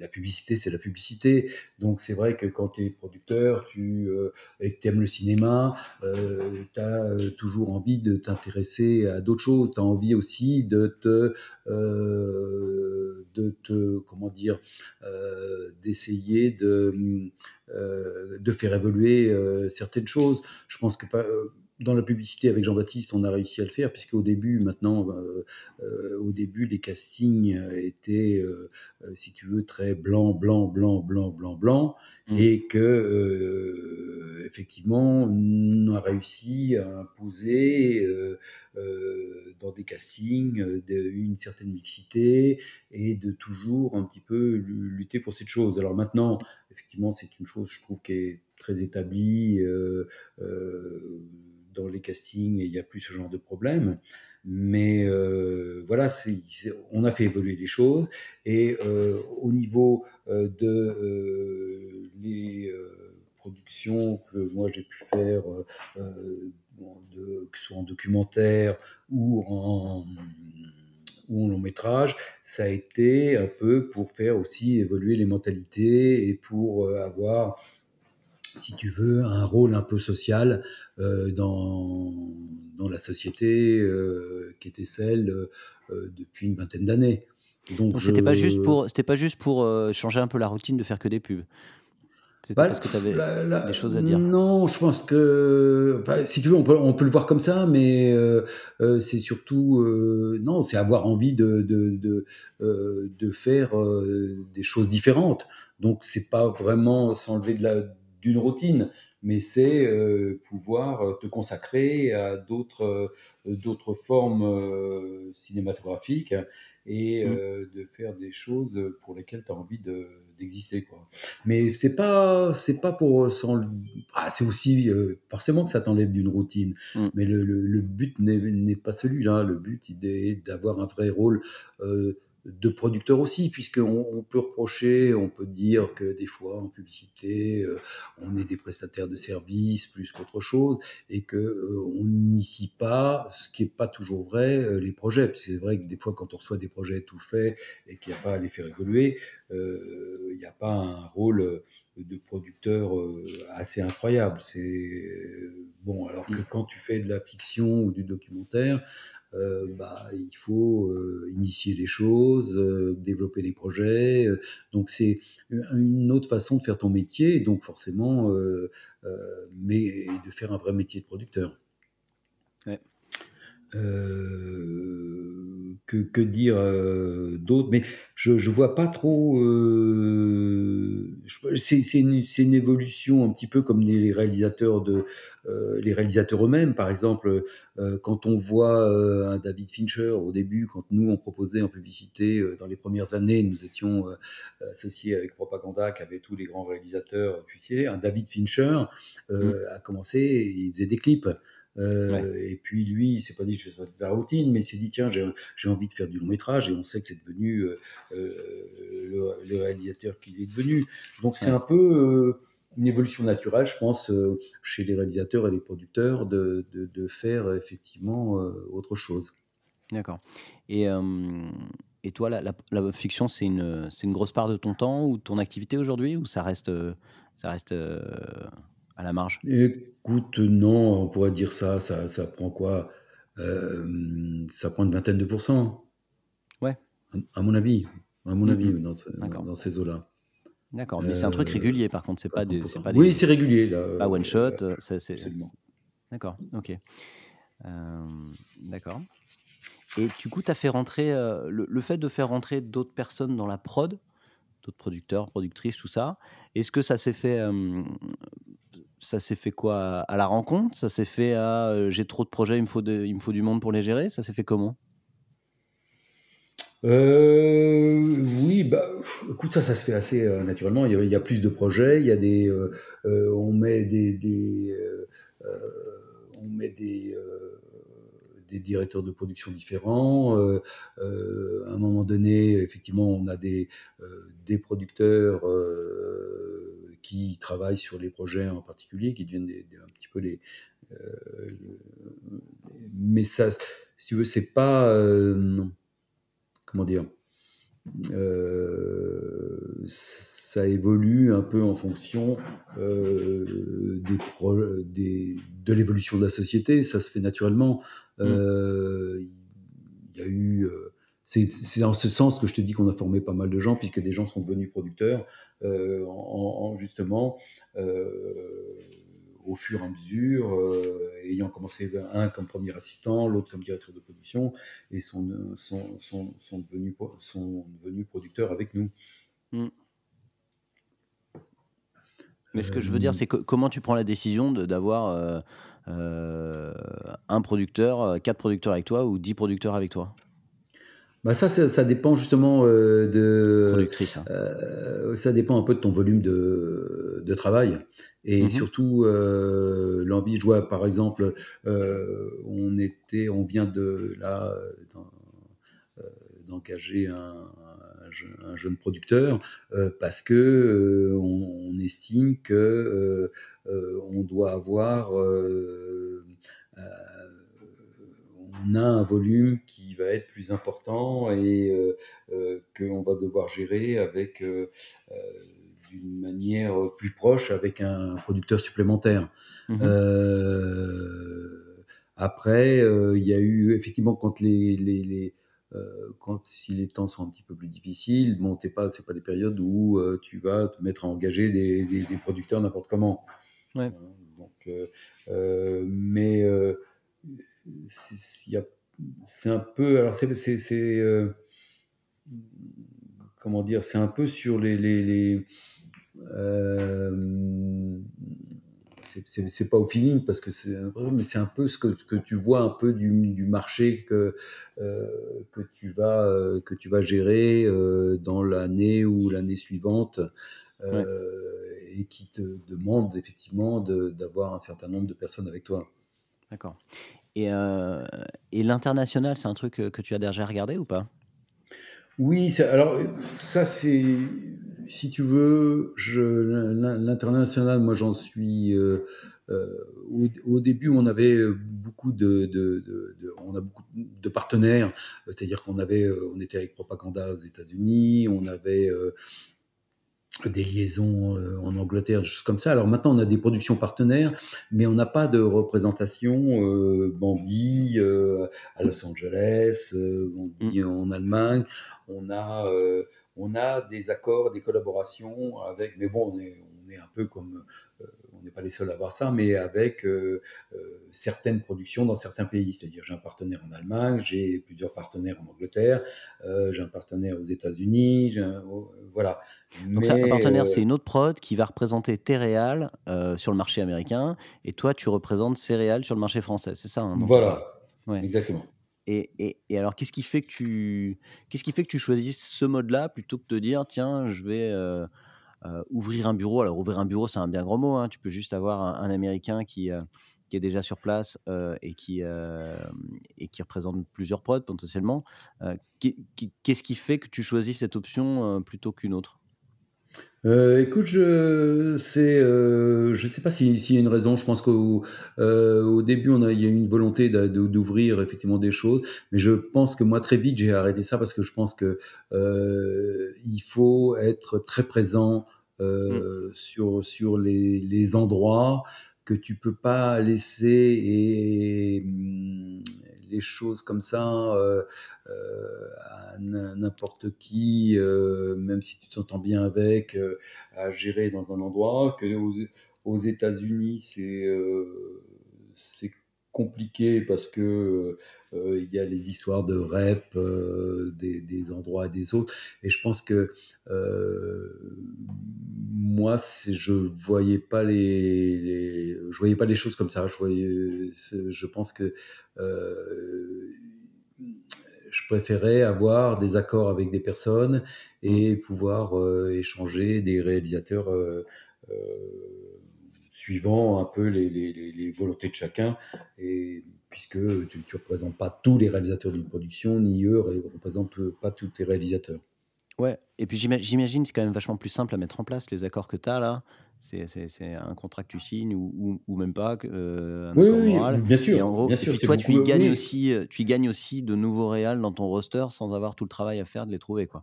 la publicité, c'est la publicité. Donc c'est vrai que quand tu es producteur tu, euh, et aimes le cinéma, euh, tu as euh, toujours envie de t'intéresser à d'autres choses. Tu as envie aussi de te, de te comment dire, d'essayer de, de faire évoluer certaines choses. Je pense que pas dans la publicité avec Jean-Baptiste, on a réussi à le faire, puisque au début, maintenant, euh, euh, au début, les castings étaient, euh, si tu veux, très blanc, blanc, blanc, blanc, blanc, blanc, mmh. et que, effectivement, on a réussi à imposer dans des castings une certaine mixité et de toujours un petit peu lutter pour cette chose. Alors maintenant, effectivement, c'est une chose, je trouve, qui est très établie dans les castings il n'y a plus ce genre de problème. Mais euh, voilà, on a fait évoluer les choses. Et euh, au niveau euh, de les productions que moi j'ai pu faire, que ce soit en documentaire ou en, ou en long métrage, ça a été un peu pour faire aussi évoluer les mentalités et pour avoir si tu veux, un rôle un peu social euh, dans, dans la société euh, qui était celle euh, depuis une vingtaine d'années. Donc, c'était pas juste pour c'était pas juste pour changer un peu la routine de faire que des pubs. C'était bah, parce que tu avais des choses à dire Non, je pense que, si tu veux, on peut, on peut, le voir comme ça, mais c'est surtout, non, c'est avoir envie de, de, de, de faire des choses différentes. Donc, c'est pas vraiment s'enlever d'une routine, mais c'est pouvoir te consacrer à d'autres d'autres formes cinématographiques et mmh. de faire des choses pour lesquelles tu as envie d'exister. quoi. Mais c'est pas c'est pas pour sans ah, c'est aussi forcément que ça t'enlève d'une routine. Mmh. Mais le, le, le but n'est pas celui-là. Le but il est d'avoir un vrai rôle de producteurs aussi, puisqu'on on peut reprocher, on peut dire que des fois en publicité, euh, on est des prestataires de services plus qu'autre chose, et que euh, on n'initie pas, ce qui n'est pas toujours vrai, euh, les projets. C'est vrai que des fois, quand on reçoit des projets tout faits et qu'il n'y a pas à les faire évoluer, il n'y a pas un rôle de producteur assez incroyable. C'est bon, alors que mmh. quand tu fais de la fiction ou du documentaire, euh, bah, il faut euh, initier les choses, euh, développer des projets. donc c'est une autre façon de faire ton métier, donc forcément, mais de faire un vrai métier de producteur. Euh, que, que, dire euh, d'autre? Mais je ne vois pas trop. Euh, c'est une, une, évolution un petit peu comme les réalisateurs de les réalisateurs eux-mêmes. Par exemple, quand on voit un David Fincher au début, quand nous on proposait en publicité dans les premières années, nous étions associés avec Propaganda, qui avait tous les grands réalisateurs. Puis un David Fincher mmh. a commencé, il faisait des clips. Euh, et puis lui, il s'est pas dit je fais ça de la routine, mais il s'est dit tiens, j'ai envie de faire du long métrage et on sait que c'est devenu euh, euh, le, réalisateur qu'il est devenu. Donc c'est un peu une évolution naturelle, je pense, chez les réalisateurs et les producteurs de, de, faire effectivement autre chose. D'accord. Et, et toi, la, la, fiction, c'est une, une grosse part de ton temps ou de ton activité aujourd'hui ou ça reste, ça reste à la marge? Écoute, non, on pourrait dire ça. Ça, ça prend quoi euh, Ça prend une vingtaine de pourcents. Ouais. À, mon avis. À mon avis, dans, dans, ces eaux-là. D'accord, mais c'est un truc euh, régulier par contre, c'est pas, des, pas Oui, c'est régulier. Là, pas one shot. c'est, D'accord, ok. Euh, d'accord. Et du coup, tu as fait rentrer le, le, fait de faire rentrer d'autres personnes dans la prod, d'autres producteurs, productrices, tout ça. Est-ce que ça s'est fait ça s'est fait quoi À la rencontre? Ça s'est fait à j'ai trop de projets, il me, faut il me faut du monde pour les gérer? Ça s'est fait comment? Euh, oui, bah, écoute, ça, ça se fait assez naturellement. Il y, a, plus de projets, il y a des, on met des, des on met des, des directeurs de production différents. à un moment donné, effectivement, on a des, des producteurs qui travaillent sur les projets en particulier, qui deviennent un petit peu les. Euh, mais ça, si tu veux, c'est pas. Euh, comment dire? Euh, ça évolue un peu en fonction des, des, de l'évolution de la société, ça se fait naturellement. Mmh. Il y a eu. c'est dans ce sens que je te dis qu'on a formé pas mal de gens, puisque des gens sont devenus producteurs. Euh, en, justement euh, au fur et à mesure, euh, ayant commencé un comme premier assistant, l'autre comme directeur de production, et sont, sont, sont, sont, devenus, sont devenus producteurs avec nous. Hmm. Mais ce que je veux dire, c'est que, comment tu prends la décision d'avoir un producteur, quatre producteurs avec toi ou dix producteurs avec toi? Bah ça, ça, dépend justement euh, de. Productrice. Hein. Euh, ça dépend un peu de ton volume de, de travail. Et mmh surtout, euh, l'envie, je vois par exemple, on, était, on vient de là d'engager un, un, jeune producteur parce que on, estime que on doit avoir on a un volume qui va être plus important et euh, euh, qu'on va devoir gérer avec euh, d'une manière plus proche avec un producteur supplémentaire. Mmh après, il y a eu effectivement quand les, les, quand si les temps sont un petit peu plus difficiles, bon, t'es pas, c'est pas des périodes où tu vas te mettre à engager des, des, producteurs n'importe comment. Ouais. donc, mais c'est un peu, alors c'est, comment dire, c'est un peu sur les, les, les euh, c'est pas au feeling parce que c'est mais c'est un peu ce que, que, tu vois un peu du, du marché que euh, que tu vas euh, que tu vas gérer euh, dans l'année ou l'année suivante et qui te demande effectivement d'avoir un certain nombre de personnes avec toi. D'accord. Et, et l'international, c'est un truc que tu as déjà regardé ou pas? Oui, alors ça c'est, si tu veux, l'international, moi j'en suis. Euh, euh, au, début, on avait beaucoup de, on a beaucoup de partenaires, c'est-à-dire qu'on avait, on était avec Propaganda aux États-Unis, on avait des liaisons euh, en Angleterre, des choses comme ça. Alors maintenant, on a des productions partenaires, mais on n'a pas de représentation euh, bandit euh, à Los Angeles, bandit mm. en Allemagne. On a, on a des accords, des collaborations avec, mais bon, on est, on est un peu comme on n'est pas les seuls à avoir ça, mais avec euh, euh, certaines productions dans certains pays. C'est-à-dire, j'ai un partenaire en Allemagne, j'ai plusieurs partenaires en Angleterre, euh, j'ai un partenaire aux États-Unis, voilà. Donc, ça, un partenaire, c'est une autre prod qui va représenter tes réals sur le marché américain, et toi, tu représentes ces réals sur le marché français, c'est ça hein, Voilà, exactement. Et, et, et, alors, qu'est-ce qui fait que tu, qu'est-ce qui fait que tu choisisses ce mode-là plutôt que de dire, tiens, je vais ouvrir un bureau, alors ouvrir un bureau, c'est un bien gros mot. Hein. Tu peux juste avoir un, Américain qui, euh, qui est déjà sur place euh, et, qui, et qui représente plusieurs prods potentiellement. Qu'est-ce qui fait que tu choisis cette option plutôt qu'une autre? Écoute, je sais, je sais pas s'il y a une raison. Je pense qu'au au début, on a, il y a eu une volonté d'ouvrir effectivement des choses, mais je pense que moi très vite j'ai arrêté ça parce que je pense que il faut être très présent euh, mmh. sur, sur les, les, endroits que tu peux pas laisser et, mmh, les choses comme ça euh, euh, à n'importe qui, même si tu t'entends bien avec, à gérer dans un endroit. Que aux, États-Unis, c'est compliqué parce que euh, il y a les histoires de rep euh, des, endroits et des autres. Et je pense que euh, moi, je voyais pas les, je voyais pas les choses comme ça. Je voyais, je pense que je préférais avoir des accords avec des personnes et pouvoir échanger des réalisateurs suivant un peu les, les, les, volontés de chacun. Et puisque tu ne représentes pas tous les réalisateurs d'une production, ni eux ne représentent pas tous tes réalisateurs. Ouais, et puis j'imagine c'est quand même vachement plus simple à mettre en place les accords que tu as là. C'est un contrat que tu signes ou, ou, même pas, euh, un oui, oui, bien sûr. Et en gros, bien sûr, toi, tu y, gagnes aussi, tu y gagnes aussi de nouveaux réals dans ton roster sans avoir tout le travail à faire de les trouver. quoi.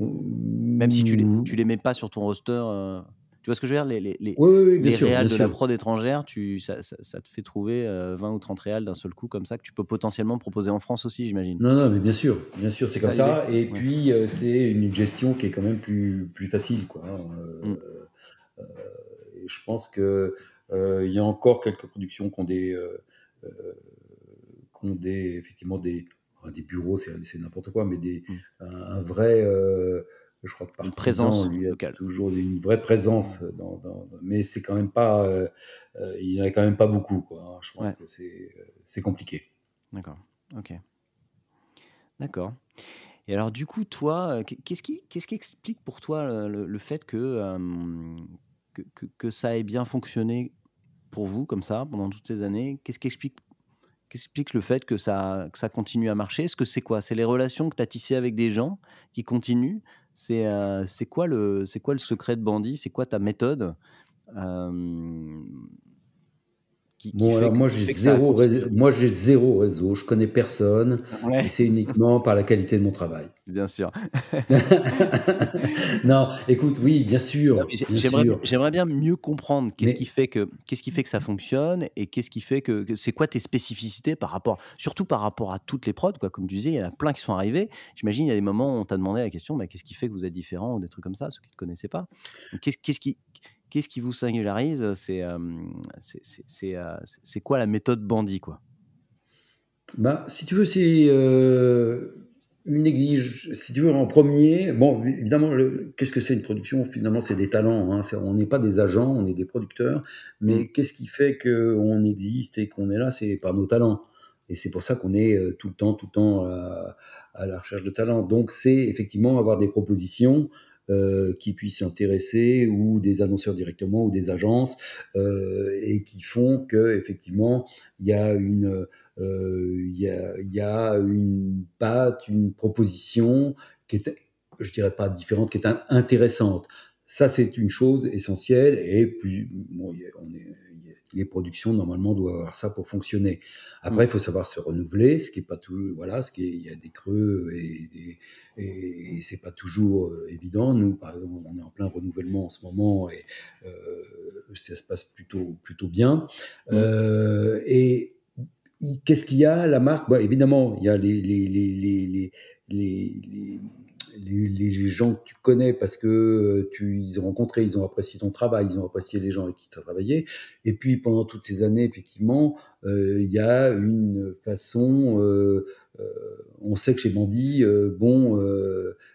Même si tu les, tu les mets pas sur ton roster. Euh, tu vois ce que je veux dire? Les, les, les, réals de la prod étrangère, tu, ça, ça, te fait trouver 20 euh, ou 30 réals d'un seul coup comme ça que tu peux potentiellement proposer en France aussi, j'imagine. Non, non, mais bien sûr, bien sûr, c'est comme ça. Et puis, euh, c'est une gestion qui est quand même plus, plus facile. Quoi. Hein, mm. euh, je pense qu'il il y a encore quelques productions qui ont des, qui ont des effectivement des, des bureaux, c'est n'importe quoi, mais des, mm. un, vrai je crois que par présence lui a toujours une vraie présence dans, mais c'est quand même pas euh, euh, il n'y en a quand même pas beaucoup quoi hein. je pense que c'est euh, c'est compliqué. D'accord. Ok. D'accord. Et alors du coup toi qu'est-ce qui qu'est-ce qui explique pour toi le, fait que, que, que, ça ait bien fonctionné pour vous comme ça pendant toutes ces années? Qu'est-ce qui explique Qu'est-ce qui explique le fait que ça, que ça continue à marcher? Est-ce que c'est quoi? C'est les relations que tu as tissées avec des gens qui continuent c'est euh, c'est quoi le secret de Bandit? C'est quoi ta méthode? Bon, alors moi j'ai zéro, réseau, moi j'ai zéro réseau, je connais personne, c'est uniquement par la qualité de mon travail. Bien sûr. non, écoute, oui, bien sûr. J'aimerais bien mieux comprendre qu'est-ce qui fait que qu'est-ce qui fait que ça fonctionne et qu'est-ce qui fait que, c'est quoi tes spécificités par rapport, surtout par rapport à toutes les prods, quoi. Comme tu disais, il y en a plein qui sont arrivés. J'imagine il y a des moments où on t'a demandé la question, mais qu'est-ce qui fait que vous êtes différent ou des trucs comme ça, ceux qui ne connaissaient pas. Qu'est-ce qui Qu'est-ce qui vous singularise C'est c'est quoi la méthode bandit quoi? Bah, Si tu veux, c'est une exige. Si tu veux, en premier, bon, évidemment, qu'est-ce que c'est une production? Finalement, c'est des talents. Hein, on n'est pas des agents, on est des producteurs. Mais mmh. qu'est-ce qui fait qu'on existe et qu'on est là? C'est par nos talents. Et c'est pour ça qu'on est tout le temps, tout le temps à, à la recherche de talents. Donc, c'est effectivement avoir des propositions euh, qui puissent intéresser ou des annonceurs directement ou des agences euh, et qui font que effectivement il y a une euh, il y, y a une patte, une proposition qui est je dirais pas différente, qui est intéressante. Ça, c'est une chose essentielle. Et puis, bon, on est, les productions normalement doivent avoir ça pour fonctionner. Après, il faut savoir se renouveler, ce qui est pas tout. Voilà, ce qui il y a des creux et, et, c'est pas toujours euh, évident. Nous, par exemple, on est en plein renouvellement en ce moment et euh, ça se passe plutôt plutôt bien. Euh, et qu'est-ce qu'il y a la marque? Bah, Évidemment, il y a les, les, les, les les, gens que tu connais parce que euh, tu ils ont rencontré, ils ont apprécié ton travail, ils ont apprécié les gens avec qui tu as travaillé. Et puis pendant toutes ces années, effectivement, euh, il y a une façon, euh, on sait que chez Bandit, bon,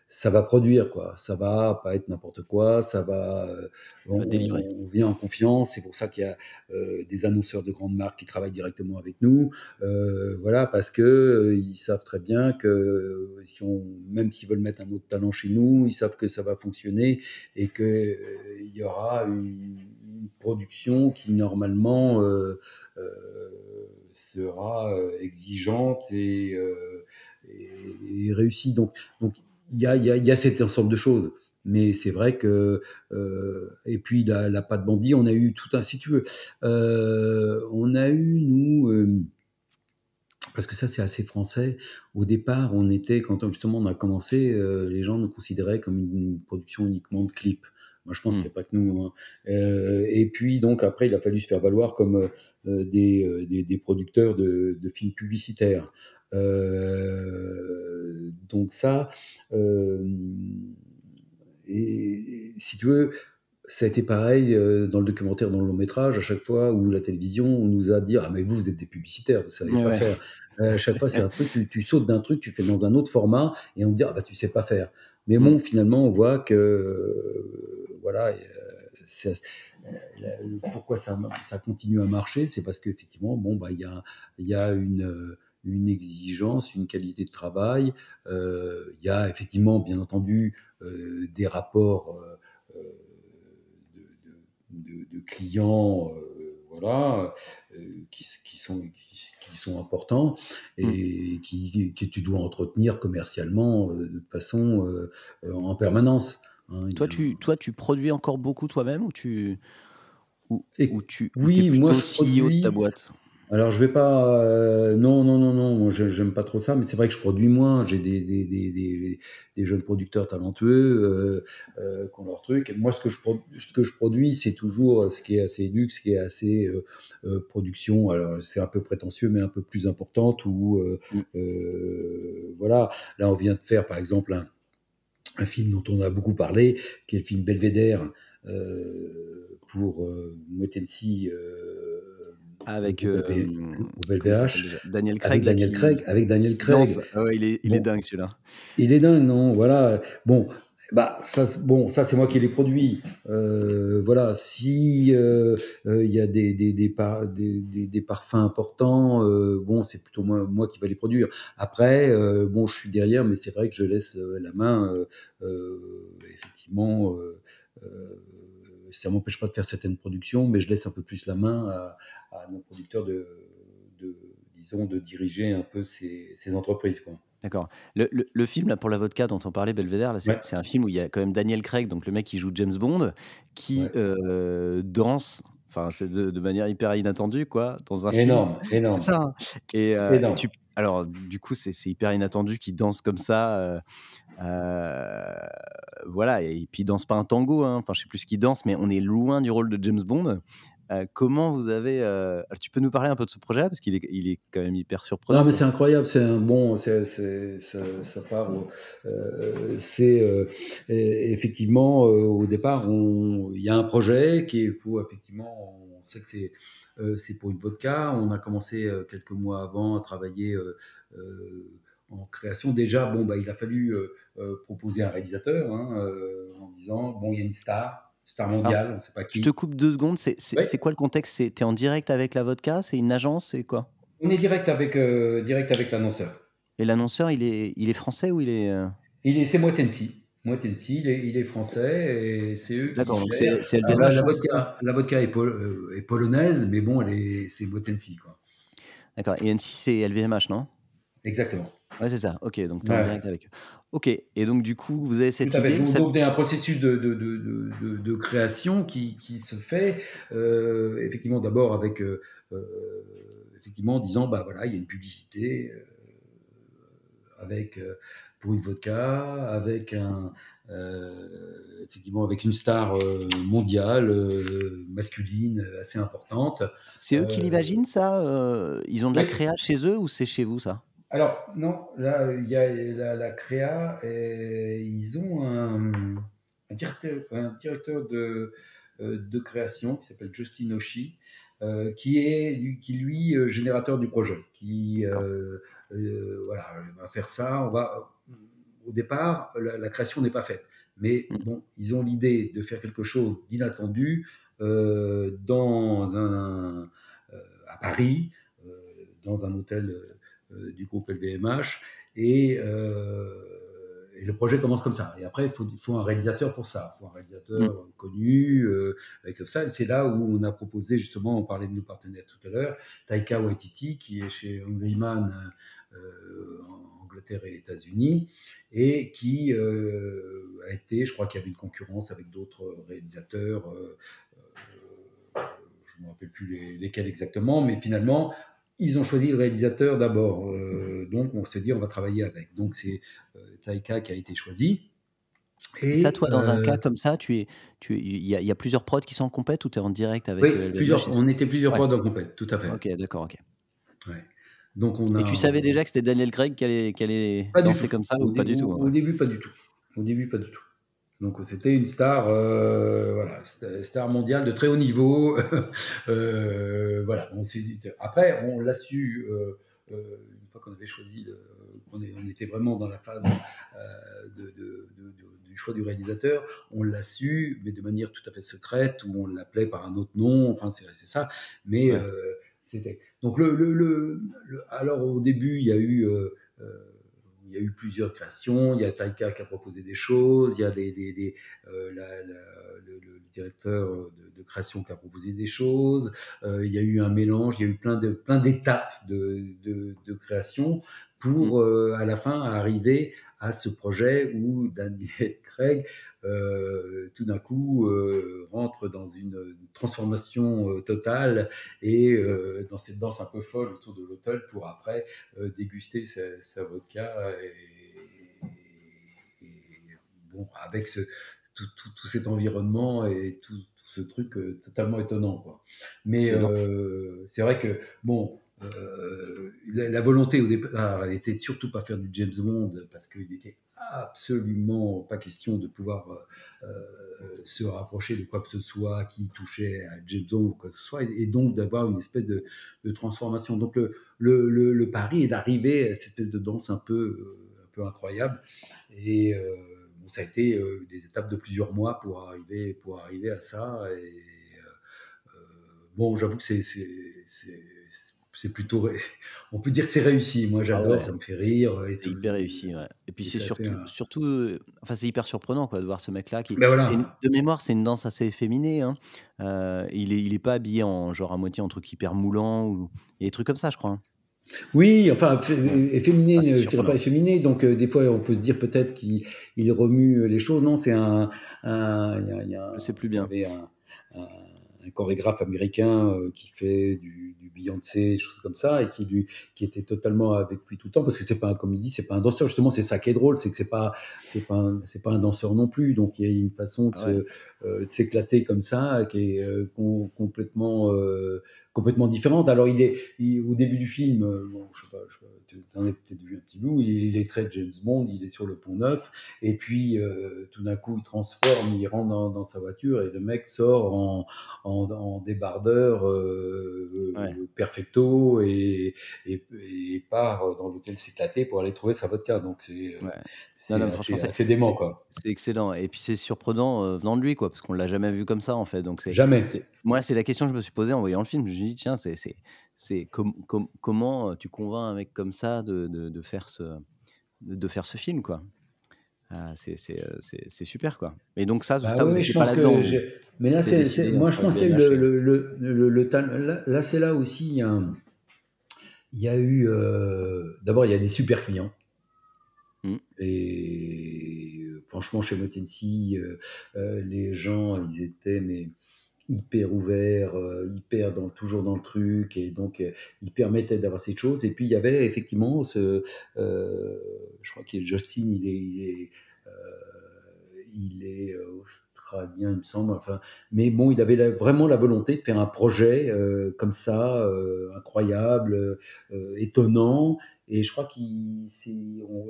ça va produire quoi, ça va pas être n'importe quoi, ça va, on, on, vient en confiance. C'est pour ça qu'il y a des annonceurs de grandes marques qui travaillent directement avec nous, voilà, parce que ils savent très bien que si on, même s'ils veulent mettre un autre talent chez nous, ils savent que ça va fonctionner et que il y aura une, production qui normalement sera exigeante et, et, réussie. Donc, donc il y a, y a, cet ensemble de choses. Mais c'est vrai que. Euh, et puis, la, la patte bandit, on a eu tout un. Si tu veux, euh, on a eu, nous. Euh, parce que ça, c'est assez français. Au départ, on était, quand justement on a commencé, les gens nous considéraient comme une production uniquement de clips. Moi, je pense mmh. qu'il n'y a pas que nous. Hein. et puis, donc, après, il a fallu se faire valoir comme des, des, des, producteurs de, de films publicitaires. Euh, donc ça, euh, et, si tu veux, ça a été pareil euh, dans le documentaire, dans le long métrage, à chaque fois où la télévision on nous a dit Ah, mais vous, vous êtes des publicitaires, vous savez pas faire. à chaque fois, c'est un truc, tu, sautes d'un truc, tu fais dans un autre format, et on te dit Ah, bah, tu sais pas faire. Mais bon, mm. finalement, on voit que, voilà, pourquoi ça, ça continue à marcher, c'est parce qu'effectivement, bon, bah, il y a, y a une une exigence, une qualité de travail. Euh, il y a effectivement, bien entendu, euh, des rapports euh, de, clients, voilà, qui, sont, qui, sont importants et mmh. qui, que tu dois entretenir commercialement de façon en permanence. Hein. toi, tu, toi, tu produis encore beaucoup toi-même ou tu, ou, tu, oui, moi, je CEO de ta boîte? Alors je vais pas, euh, non, non, non, non, moi j'aime pas trop ça, mais c'est vrai que je produis moins. J'ai des, des, des, des, jeunes producteurs talentueux euh, euh, qui ont leur truc. moi, ce que je, ce que je produis, c'est toujours ce qui est assez luxe, ce qui est assez production. Alors c'est un peu prétentieux, mais un peu plus importante. Ou mm. voilà, là on vient de faire par exemple un, un, film dont on a beaucoup parlé, qui est le film Belvédère pour Motensi avec euh, Daniel Craig. Avec Daniel Craig. Avec Daniel Craig. Il est, il est dingue celui-là. Il est dingue, non? Voilà. Bon, bah ça, bon, ça c'est moi qui les produit. Euh, voilà, si euh, il y a des des, des, des, des parfums importants, bon, c'est plutôt moi, moi qui va les produire. Après, bon, je suis derrière, mais c'est vrai que je laisse la main, effectivement ça m'empêche pas de faire certaines productions, mais je laisse un peu plus la main à, nos producteurs de, disons, de diriger un peu ces, entreprises. Quoi. D'accord. Le, film là, pour la vodka dont on parlait, Belvedere, c'est un film où il y a quand même Daniel Craig, donc le mec qui joue James Bond, qui euh, danse Enfin, c'est de, manière hyper inattendue, quoi, dans un énorme, film. Énorme, C'est ça. Hein. Et, et tu, alors, du coup, c'est hyper inattendu qu'il danse comme ça. voilà, et puis il danse pas un tango, hein. enfin je sais plus ce qu'il danse, mais on est loin du rôle de James Bond. Euh, comment vous avez. Euh, tu peux nous parler un peu de ce projet parce qu'il est, il est quand même hyper surprenant. Non, mais c'est incroyable. C'est un bon. C'est, ça, ça, part. Euh, c'est effectivement au départ, il y a un projet qui est pour effectivement. Sait que c'est, pour une vodka. On a commencé quelques mois avant à travailler en création. Déjà, bon, bah, il a fallu proposer un réalisateur hein, en disant bon, il y a une star Star mondial, on ne sait pas qui. Je te coupe deux secondes. C'est quoi le contexte? Tu es en direct avec la vodka? C'est une agence? C'est quoi? On est direct avec, euh, direct avec l'annonceur. Et l'annonceur, il est, il est français ou il est. Euh il est C'est Moitensi. Moitensi, il est, il est français et c'est eux qui. D'accord, donc c'est ah, bah, la, vodka, la vodka est, euh, est, polonaise, mais bon, c'est Moitensi. D'accord. Et N6, c'est LVMH, non? Exactement. Ouais, c'est ça. Ok, donc tu es en direct avec eux. Ok, et donc du coup, vous avez cette idée. Vous donc, il y a un processus de, de, de, de création qui, qui, se fait, euh, effectivement, d'abord avec, euh, effectivement, en disant, bah voilà, il y a une publicité avec pour une vodka, avec un, effectivement, avec une star mondiale, masculine, assez importante. C'est eux qui l'imaginent ça Ils ont de la créa chez eux ou c'est chez vous ça? Alors, non, là, il y a la, créa, et ils ont un, directeur, un directeur de, euh, de création qui s'appelle Justin Oshie, euh, qui est qui lui euh, générateur du projet, qui voilà va faire ça. On va au départ la, création n'est pas faite, mais mm. bon ils ont l'idée de faire quelque chose d'inattendu dans un à Paris dans un hôtel euh, du groupe LVMH. Et, euh, et, le projet commence comme ça. Et après, il faut, faut, un réalisateur pour ça. Il faut un réalisateur mm. connu, euh, avec ça. C'est là où on a proposé, justement, on parlait de nos partenaires tout à l'heure, Taika Waititi, qui est chez Hungry Man en Angleterre et États-Unis, et qui a été, je crois qu'il y avait une concurrence avec d'autres réalisateurs, je ne me rappelle plus lesquels exactement, mais finalement, ils ont choisi le réalisateur d'abord. Euh, donc, on s'est dit, on va travailler avec. Donc, c'est euh, Taika qui a été choisi. Et ça, toi, dans un cas euh, comme ça, tu es, tu il y, y, a plusieurs prods qui sont en compète ou tu es en direct avec Oui, plusieurs, on était plusieurs prods en compète, tout à fait. Ok, d'accord, ok. Donc on a, Et tu savais déjà que c'était Daniel Craig qui allait, qui allait danser comme ça ou pas du tout Au début, pas du tout. Au début, pas du tout. Donc c'était une star, euh, voilà, star mondiale de très haut niveau. euh, voilà. On Après, on l'a su euh, une fois qu'on avait choisi, on, on, était vraiment dans la phase de, de, de, du choix du réalisateur. On l'a su, mais de manière tout à fait secrète, où on l'appelait par un autre nom. Enfin, c'est ça. Mais ouais. C'était. Donc le, le, le, alors au début, il y a eu il y a eu plusieurs créations. Il y a Taika qui a proposé des choses. Il y a des, euh, le, directeur de, création qui a proposé des choses. Euh, il y a eu un mélange. Il y a eu plein de plein d'étapes de, de, création pour mm. euh, à la fin arriver à ce projet où Daniel Craig euh, tout d'un coup euh, rentre dans une, transformation euh, totale et dans cette danse un peu folle autour de l'hôtel pour après déguster sa, vodka et, bon avec ce, tout, tout, cet environnement et tout, ce truc totalement étonnant quoi. Mais c'est vrai que bon la, la, volonté au départ elle était surtout pas faire du James Bond parce qu'il était absolument pas question de pouvoir euh, euh, se rapprocher de quoi que ce soit qui touchait à James Bond ou quoi que ce soit, et, donc d'avoir une espèce de, transformation. Donc le, pari est d'arriver à cette espèce de danse un peu, euh, un peu incroyable. Et bon, ça a été des étapes de plusieurs mois pour arriver, pour arriver à ça. Et bon, j'avoue que c'est c'est plutôt, on peut dire que c'est réussi. Moi, ah j'adore, ça me fait rire. C'est hyper réussi, ouais. Et puis c'est surtout, surtout, euh, enfin c'est hyper surprenant quoi de voir ce mec-là qui, ben voilà. de mémoire, c'est une danse assez efféminée. Hein. Euh, il est, il est pas habillé en genre à moitié en truc hyper moulant ou il y a des trucs comme ça, je crois. Hein. Oui, enfin, efféminé, ah, je dirais pas efféminé. Donc, euh, des fois, on peut se dire peut-être qu'il remue les choses. Non, c'est un. un, a, je sais plus bien. Un, un, chorégraphe américain euh, qui fait du, du Beyoncé, des choses comme ça, et qui, lui, qui était totalement avec lui tout le temps, parce que c'est pas un comédie, c'est pas un danseur. Justement, c'est ça qui est drôle, c'est que c'est pas, c'est pas, un, c'est pas un danseur non plus. Donc il y a une façon de, ouais. se, de s'éclater comme ça, qui est euh, com- complètement, euh, complètement différente. Alors il est, il- au début du film, euh, bon, je sais pas, je sais pas, tu en as peut-être vu un petit bout, il, il est très James Bond, il est sur le pont neuf, et puis euh, tout d'un coup il transforme, il rentre dans, dans sa voiture et le mec sort en, en, en débardeur euh, Ouais. perfecto et, et, et part dans l'hôtel s'éclater pour aller trouver sa vodka. Donc c'est euh, Ouais. C'est Non, non, franchement, c'est dément c'est- quoi. c'est excellent. Et puis c'est surprenant euh, venant de lui, quoi, parce qu'on l'a jamais vu comme ça, en fait. Donc Jamais. moi, c'est la question que je me suis posée en voyant le film. Je me suis dit, tiens, c'est, com- com- comment euh, tu convaincs un mec comme ça de, de, de faire ce, de, de faire ce film, quoi. Ah, c'est, euh, super, quoi. Et donc ça, Bah ça vous oui, n'étiez je pas là-dedans. vous. Mais là, c'est, moi, je pense qu'il y a eu LVMH le, le, le, le- le talent. Là, là, c'est là aussi, il y a, un- il y a eu. euh, D'abord, il y a des super clients. Mm. Et euh, franchement, chez Motensi, euh, euh, les gens, ils étaient mais, hyper ouverts, hyper dans, toujours dans le truc, et donc ils permettaient d'avoir cette chose. Et puis, il y avait effectivement ce. je crois que Justin, il est. Il est australien, il me semble. Enfin, mais bon, il avait vraiment la volonté de faire un projet euh, comme ça, euh, incroyable, euh, étonnant. Et je crois que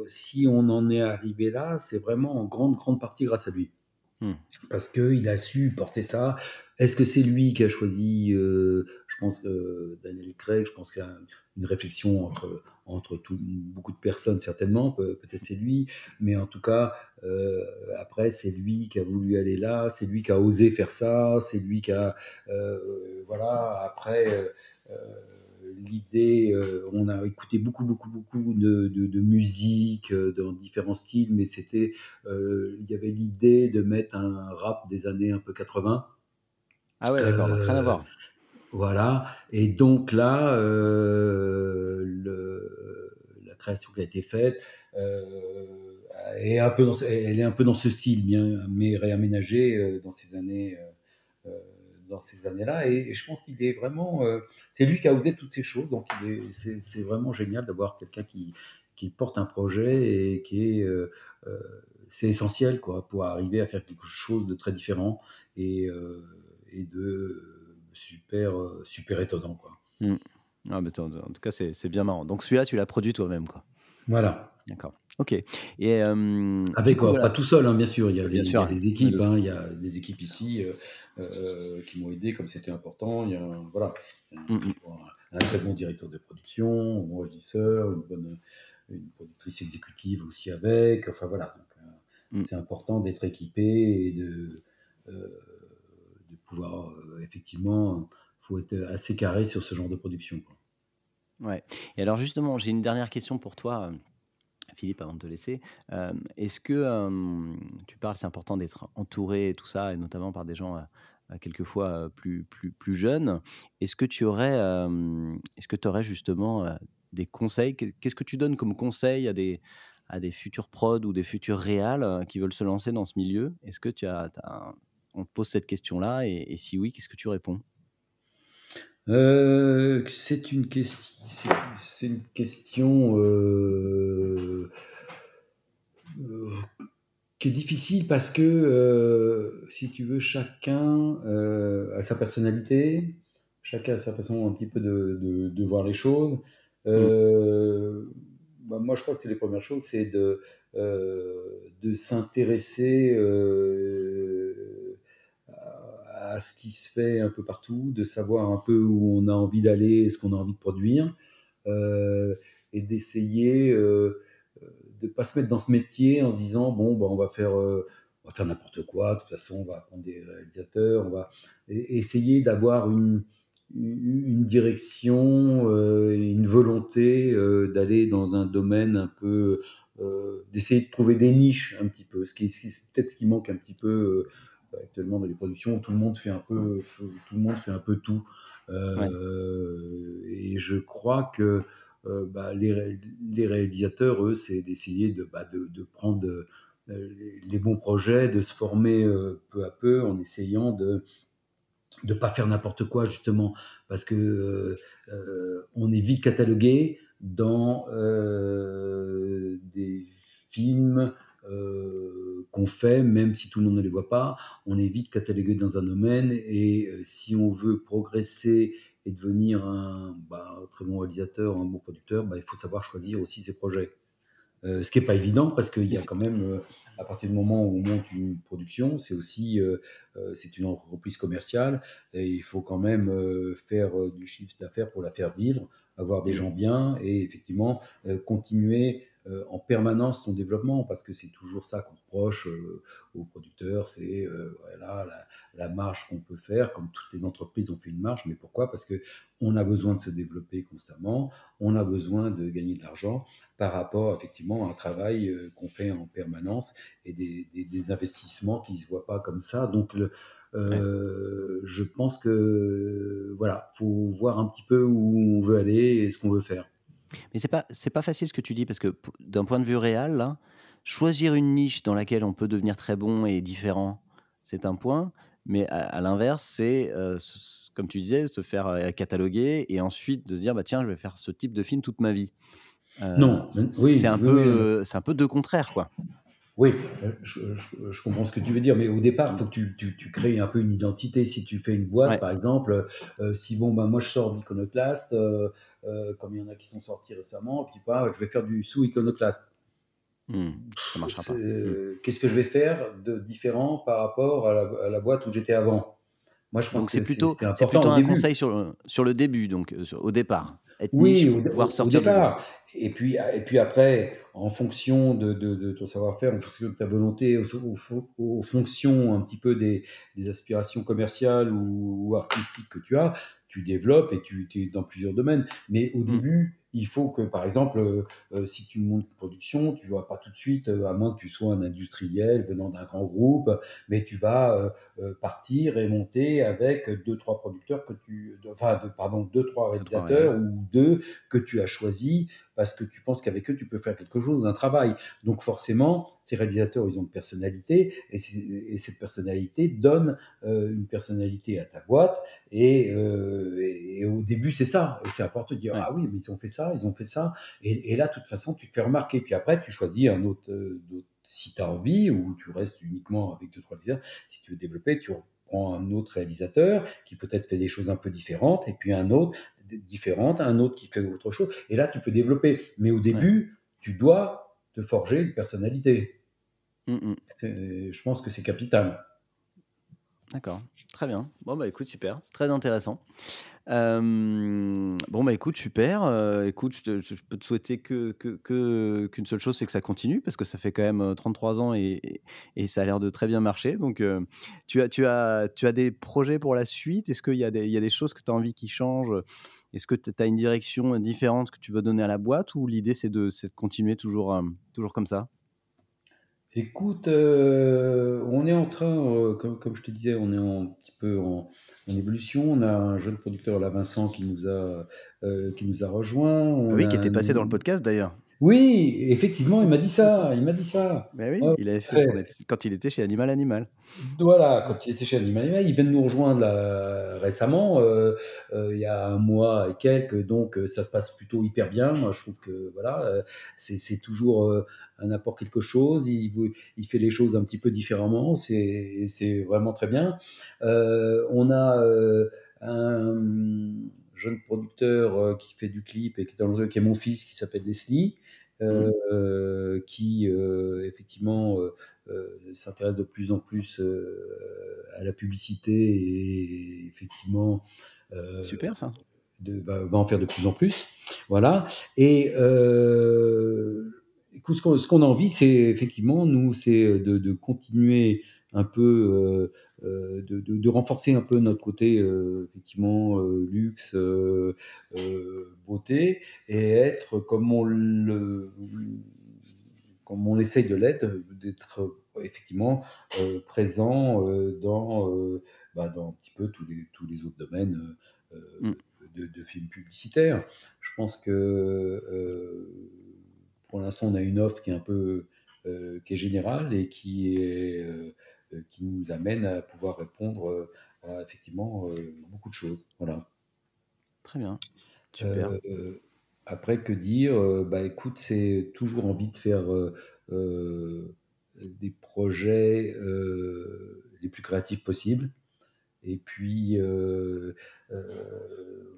si on en est arrivé là, c'est vraiment en grande, grande partie grâce à lui. Hmm. Parce qu'il a su porter ça. Est-ce que c'est lui qui a choisi, euh, je pense, euh, Daniel Craig, je pense qu'il y a une réflexion entre, entre beaucoup de personnes, certainement, Pe- peut-être c'est lui, mais en tout cas, euh, après, c'est lui qui a voulu aller là, c'est lui qui a osé faire ça, c'est lui qui a. euh, voilà, après. Euh, L'idée, euh, on a écouté beaucoup, beaucoup, beaucoup de, de, de musique euh, dans différents styles, mais c'était, euh, il y avait l'idée de mettre un rap des années un peu 80. Ah ouais, d'accord, rien à voir. voilà. Et donc là, le- la création qui a été faite est un peu dans, elle est un peu dans ce style, bien, mais réaménagée dans ces années. Dans ces années-là, et, et je pense qu'il est vraiment, euh, c'est lui qui a osé toutes ces choses, donc est- c'est vraiment génial d'avoir quelqu'un qui, qui porte un projet et qui est, euh, euh, c'est essentiel quoi, pour arriver à faire quelque chose de très différent et, et de super, super étonnant. Quoi. Hmm. Ah, mais en, tout cas, c'est bien marrant. Donc celui-là, tu l'as produit toi-même, quoi. Voilà. D'accord. Ok. Et euh, Avec quoi voilà. Pas tout seul, hein, bien sûr. Il y a, Bien les, il y sûr, a des ouais, équipes. hein, il y a des équipes ici euh, qui m'ont aidé comme c'était important. Il y a un, voilà, un, Mm, mm. un très bon directeur de production, un bon régisseur, une bonne une productrice exécutive aussi avec. Enfin voilà. Donc, euh, Mm. C'est important d'être équipé et de, euh, de pouvoir effectivement. Faut être assez carré sur ce genre de production. quoi. Ouais. Et alors justement, j'ai une dernière question pour toi, Philippe, avant de te laisser. Euh, Est-ce que euh, tu parles, c'est important d'être entouré et tout ça, et notamment par des gens euh, quelquefois plus, plus, plus jeunes. Est-ce que tu aurais, est-ce que aurais justement des conseils? Qu'est- Qu'est-ce que tu donnes comme conseil à des, à des futurs prods ou des futurs réals qui veulent se lancer dans ce milieu? Est-ce que tu as, on te pose cette question-là et si oui, qu'est-ce que tu réponds? Euh, c'est une, question, c'est, c'est une question euh, euh, qui est difficile parce que, si tu veux, chacun a sa personnalité, chacun a sa façon un petit peu de, de, de voir les choses. Euh, bah, moi, je crois que c'est les premières choses, c'est de, de s'intéresser à, ce qui se fait un peu partout, de savoir un peu où on a envie d'aller et ce qu'on a envie de produire, euh, et d'essayer euh, de ne pas se mettre dans ce métier en se disant bon, bah, on va faire, euh, faire n'importe quoi, de toute façon, on va prendre des réalisateurs, on va essayer d'avoir une, une direction euh, une volonté d'aller dans un domaine un peu, d'essayer de trouver des niches un petit peu, ce qui, c'est peut-être ce qui manque un petit peu actuellement dans les productions, où tout le monde fait un peu, tout le monde fait un peu tout. Euh, Et je crois que euh, bah, les, ré- les réalisateurs, eux, c'est d'essayer de, bah, de, de prendre euh, les, bons projets, de se former euh, peu à peu en essayant de, de pas faire n'importe quoi justement parce que on est vite catalogué dans des films qu'on fait, même si tout le monde ne les voit pas, on est vite catalogué dans un domaine et si on veut progresser et devenir un, bah, très bon réalisateur, un bon producteur, bah, il faut savoir choisir aussi ses projets. Euh, ce qui n'est pas évident parce qu'il y a quand même, euh, à partir du moment où on monte une production, c'est aussi euh, c'est une entreprise commerciale et il faut quand même faire du chiffre d'affaires pour la faire vivre, avoir des gens bien et effectivement continuer euh, en permanence ton développement, parce que c'est toujours ça qu'on reproche euh, aux producteurs, c'est euh, voilà, la, marge qu'on peut faire, comme toutes les entreprises ont fait une marge, mais pourquoi? Parce que on a besoin de se développer constamment, on a besoin de gagner de l'argent par rapport effectivement à un travail qu'on fait en permanence et des, investissements qui ne se voient pas comme ça. Donc le, je pense que voilà, faut voir un petit peu où on veut aller et ce qu'on veut faire. Mais c'est pas c'est pas facile ce que tu dis parce que d'un point de vue réel, choisir une niche dans laquelle on peut devenir très bon et différent, c'est un point. Mais à, l'inverse, c'est euh, comme tu disais, se faire euh, cataloguer et ensuite de se dire bah tiens, je vais faire ce type de film toute ma vie. Euh, non, oui, c'est un peu c'est un peu deux contraires quoi. Oui, je, comprends ce que tu veux dire, mais au départ, il faut que tu, tu, crées un peu une identité. Si tu fais une boîte, par exemple, si bon, ben, moi je sors d'Iconoclast, euh, comme il y en a qui sont sortis récemment, et puis pas, je vais faire du sous-iconoclaste. Hmm, ça marchera pas. Hmm. Qu'est-ce que je vais faire de différent par rapport à la, boîte où j'étais avant? Moi, je pense que c'est plutôt, c'est plutôt un conseil sur, sur le début, donc euh, au départ. Être oui, pour pouvoir sortir au départ. Et puis, et puis après, en fonction de, de, ton savoir-faire, en fonction de ta volonté, aux, fonctions un petit peu des, des aspirations commerciales ou, ou, artistiques que tu as, tu développes et tu es dans plusieurs domaines. Mais au mmh. début, il faut que, par exemple, euh, euh, si tu montes une production, tu ne vas pas tout de suite, euh, à moins que tu sois un industriel venant d'un grand groupe, mais tu vas partir et monter avec deux, trois producteurs que tu, enfin, pardon, deux, trois réalisateurs ou deux que tu as choisis parce que tu penses qu'avec eux, tu peux faire quelque chose, un travail. Donc forcément, ces réalisateurs, ils ont une personnalité, et, cette personnalité donne une personnalité à ta boîte, et, au début, c'est ça. Et c'est important de dire, ah oui, mais ils ont fait ça, ils ont fait ça. Et, là, de toute façon, tu te fais remarquer. Puis après, tu choisis un autre, euh, si tu as envie, ou tu restes uniquement avec deux, trois réalisateurs. Si tu veux développer, tu prends un autre réalisateur qui peut-être fait des choses un peu différentes, et puis un autre différente, un autre qui fait autre chose. Et là, tu peux développer. Mais au début, tu dois te forger une personnalité. Mmh, mmh. Je pense que c'est capital. D'accord, très bien. Bon, bah écoute, super, c'est très intéressant. bon, bah écoute, super. écoute, je, peux te souhaiter que, qu'une seule chose, c'est que ça continue, parce que ça fait quand même 33 ans et, et, ça a l'air de très bien marcher. Donc, tu, as, tu, as, tu as des projets pour la suite? Est-ce qu'il y, a des, y a des choses que tu as envie qui changent? Est-ce que tu as une direction différente que tu veux donner à la boîte? Ou l'idée, c'est de, de continuer toujours, toujours comme ça? Écoute, euh, on est en train, euh, comme, je te disais, on est un petit peu en, évolution. On a un jeune producteur, là, Vincent, qui nous a, euh, qui nous a rejoint. Ah oui, qui était passé dans le podcast d'ailleurs. Oui, effectivement, il m'a dit ça. Il m'a dit ça. Mais oui, il avait fait son quand il était chez Animal Animal. Voilà, quand il était chez Animal Animal, il vient de nous rejoindre récemment, il y a un mois et quelques, donc ça se passe plutôt hyper bien. Moi, je trouve que voilà, c'est toujours un apport quelque chose, il, il, fait les choses un petit peu différemment, c'est vraiment très bien. Euh, on a euh, un jeune producteur euh, qui fait du clip et qui est, dans le, qui est mon fils, qui s'appelle Leslie, mmh. qui effectivement s'intéresse de plus en plus à la publicité et effectivement... Super ça. De, va, va, en faire de plus en plus. Voilà. Et écoute, ce qu'on a envie, c'est effectivement, nous, c'est euh, de, continuer un peu, euh, euh, de, renforcer un peu notre côté, effectivement, luxe, beauté, et être comme on le comme on essaye de l'être, d'être effectivement présent dans, bah, dans un petit peu tous les, tous les autres domaines mm. de, films publicitaires. Je pense que pour l'instant, on a une offre qui est un peu euh, qui est générale et qui, est, euh, qui nous amène à pouvoir répondre effectivement beaucoup de choses. Voilà. Très bien. Super. après, que dire Bah écoute, c'est toujours envie de faire des projets les plus créatifs possibles. Et puis,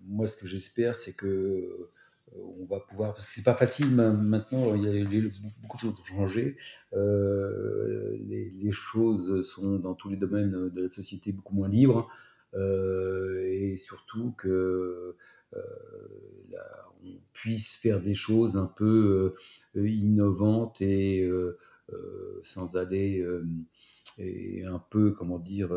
moi, ce que j'espère, c'est que on va pouvoir. C'est pas facile maintenant. Il y a beaucoup de choses ont changé. les, choses sont dans tous les domaines de la société beaucoup moins libres. et surtout que on puisse faire des choses un peu innovantes et sans aller et un peu comment dire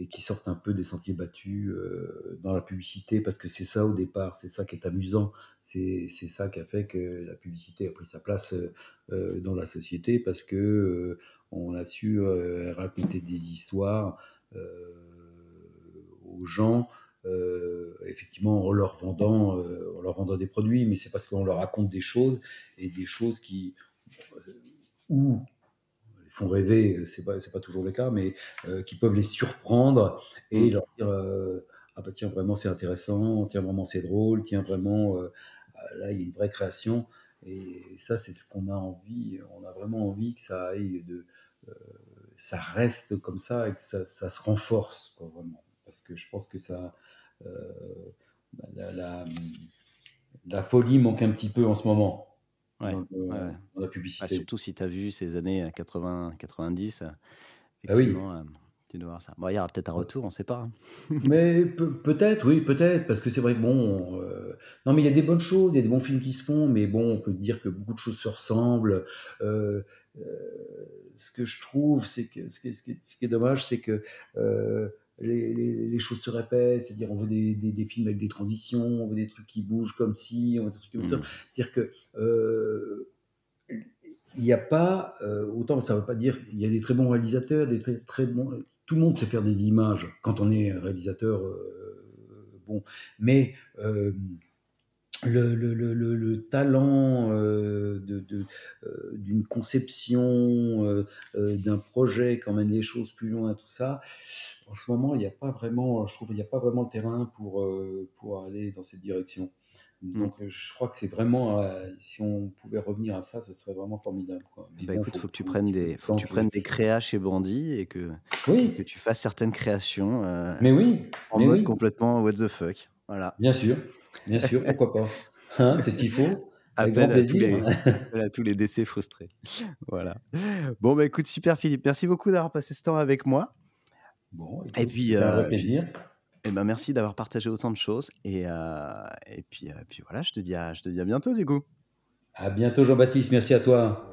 et qui sortent un peu des sentiers battus euh, dans la publicité, parce que c'est ça au départ, c'est ça qui est amusant, c'est ça qui a fait que la publicité a pris sa place euh, euh, dans la société, parce que on a su raconter des histoires aux gens, effectivement en leur vendant, en leur vendant des produits, mais c'est parce qu'on leur raconte des choses et des choses qui font rêver, euh, c'est pas, pas toujours le cas, mais euh, qui peuvent les surprendre et mm. leur dire euh, Ah bah tiens, vraiment c'est intéressant, tiens, vraiment c'est drôle, tiens, vraiment là il y a une vraie création. Et ça, c'est ce qu'on a envie. On a vraiment envie que ça aille de. ça reste comme ça et que ça, se renforce, vraiment. Parce que je pense que ça. la, la, folie manque un petit peu en ce moment. Ouais, dans, la publicité. Ah, surtout si tu as vu ces années 80-90, ah effectivement, euh, tu dois voir ça. Bon, il y aura peut-être un retour, on ne sait pas. Hein. mais peut-être, oui, peut-être, parce que c'est vrai que bon, euh, non, mais il y a des bonnes choses, il y a des bons films qui se font, mais bon, on peut dire que beaucoup de choses se ressemblent. Euh, ce que je trouve, c'est que ce qui, ce qui, est, dommage, c'est que les, choses se répètent, c'est-à-dire on veut des, des, films avec des transitions, on veut des trucs qui bougent comme si, on veut des trucs comme ça. Mm. C'est-à-dire que euh, il n'y a pas, euh, autant ça ne veut pas dire, il y a des très bons réalisateurs, des très, très bons, tout le monde sait faire des images quand on est réalisateur, euh, bon, mais le, le, le, le, talent euh, de, euh, d'une conception, euh, d'un projet qui emmène les choses plus loin, tout ça, en ce moment, il n'y a pas vraiment, je trouve, il n'y a pas vraiment le terrain pour, pour aller dans cette direction. Donc, je crois que c'est vraiment, si on pouvait revenir à ça, ce serait vraiment formidable. Quoi. bah écoute, faut, que tu prennes des, faut que tu prennes des créas chez Bandit et que, oui. que tu fasses certaines créations. mais oui. En mode complètement what the fuck. Voilà. Bien sûr. Bien sûr, pourquoi pas. Hein, c'est ce qu'il faut. Avec grand plaisir. À tous, les, décès frustrés. Voilà. Bon, bah écoute, super Philippe. Merci beaucoup d'avoir passé ce temps avec moi. Bon, et puis, un vrai euh, plaisir. Et ben merci d'avoir partagé autant de choses. Et, euh, et puis, euh, puis voilà, je te, dis à, je te dis à bientôt, du coup. À bientôt, Jean-Baptiste. Merci à toi.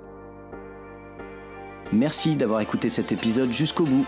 Merci d'avoir écouté cet épisode jusqu'au bout.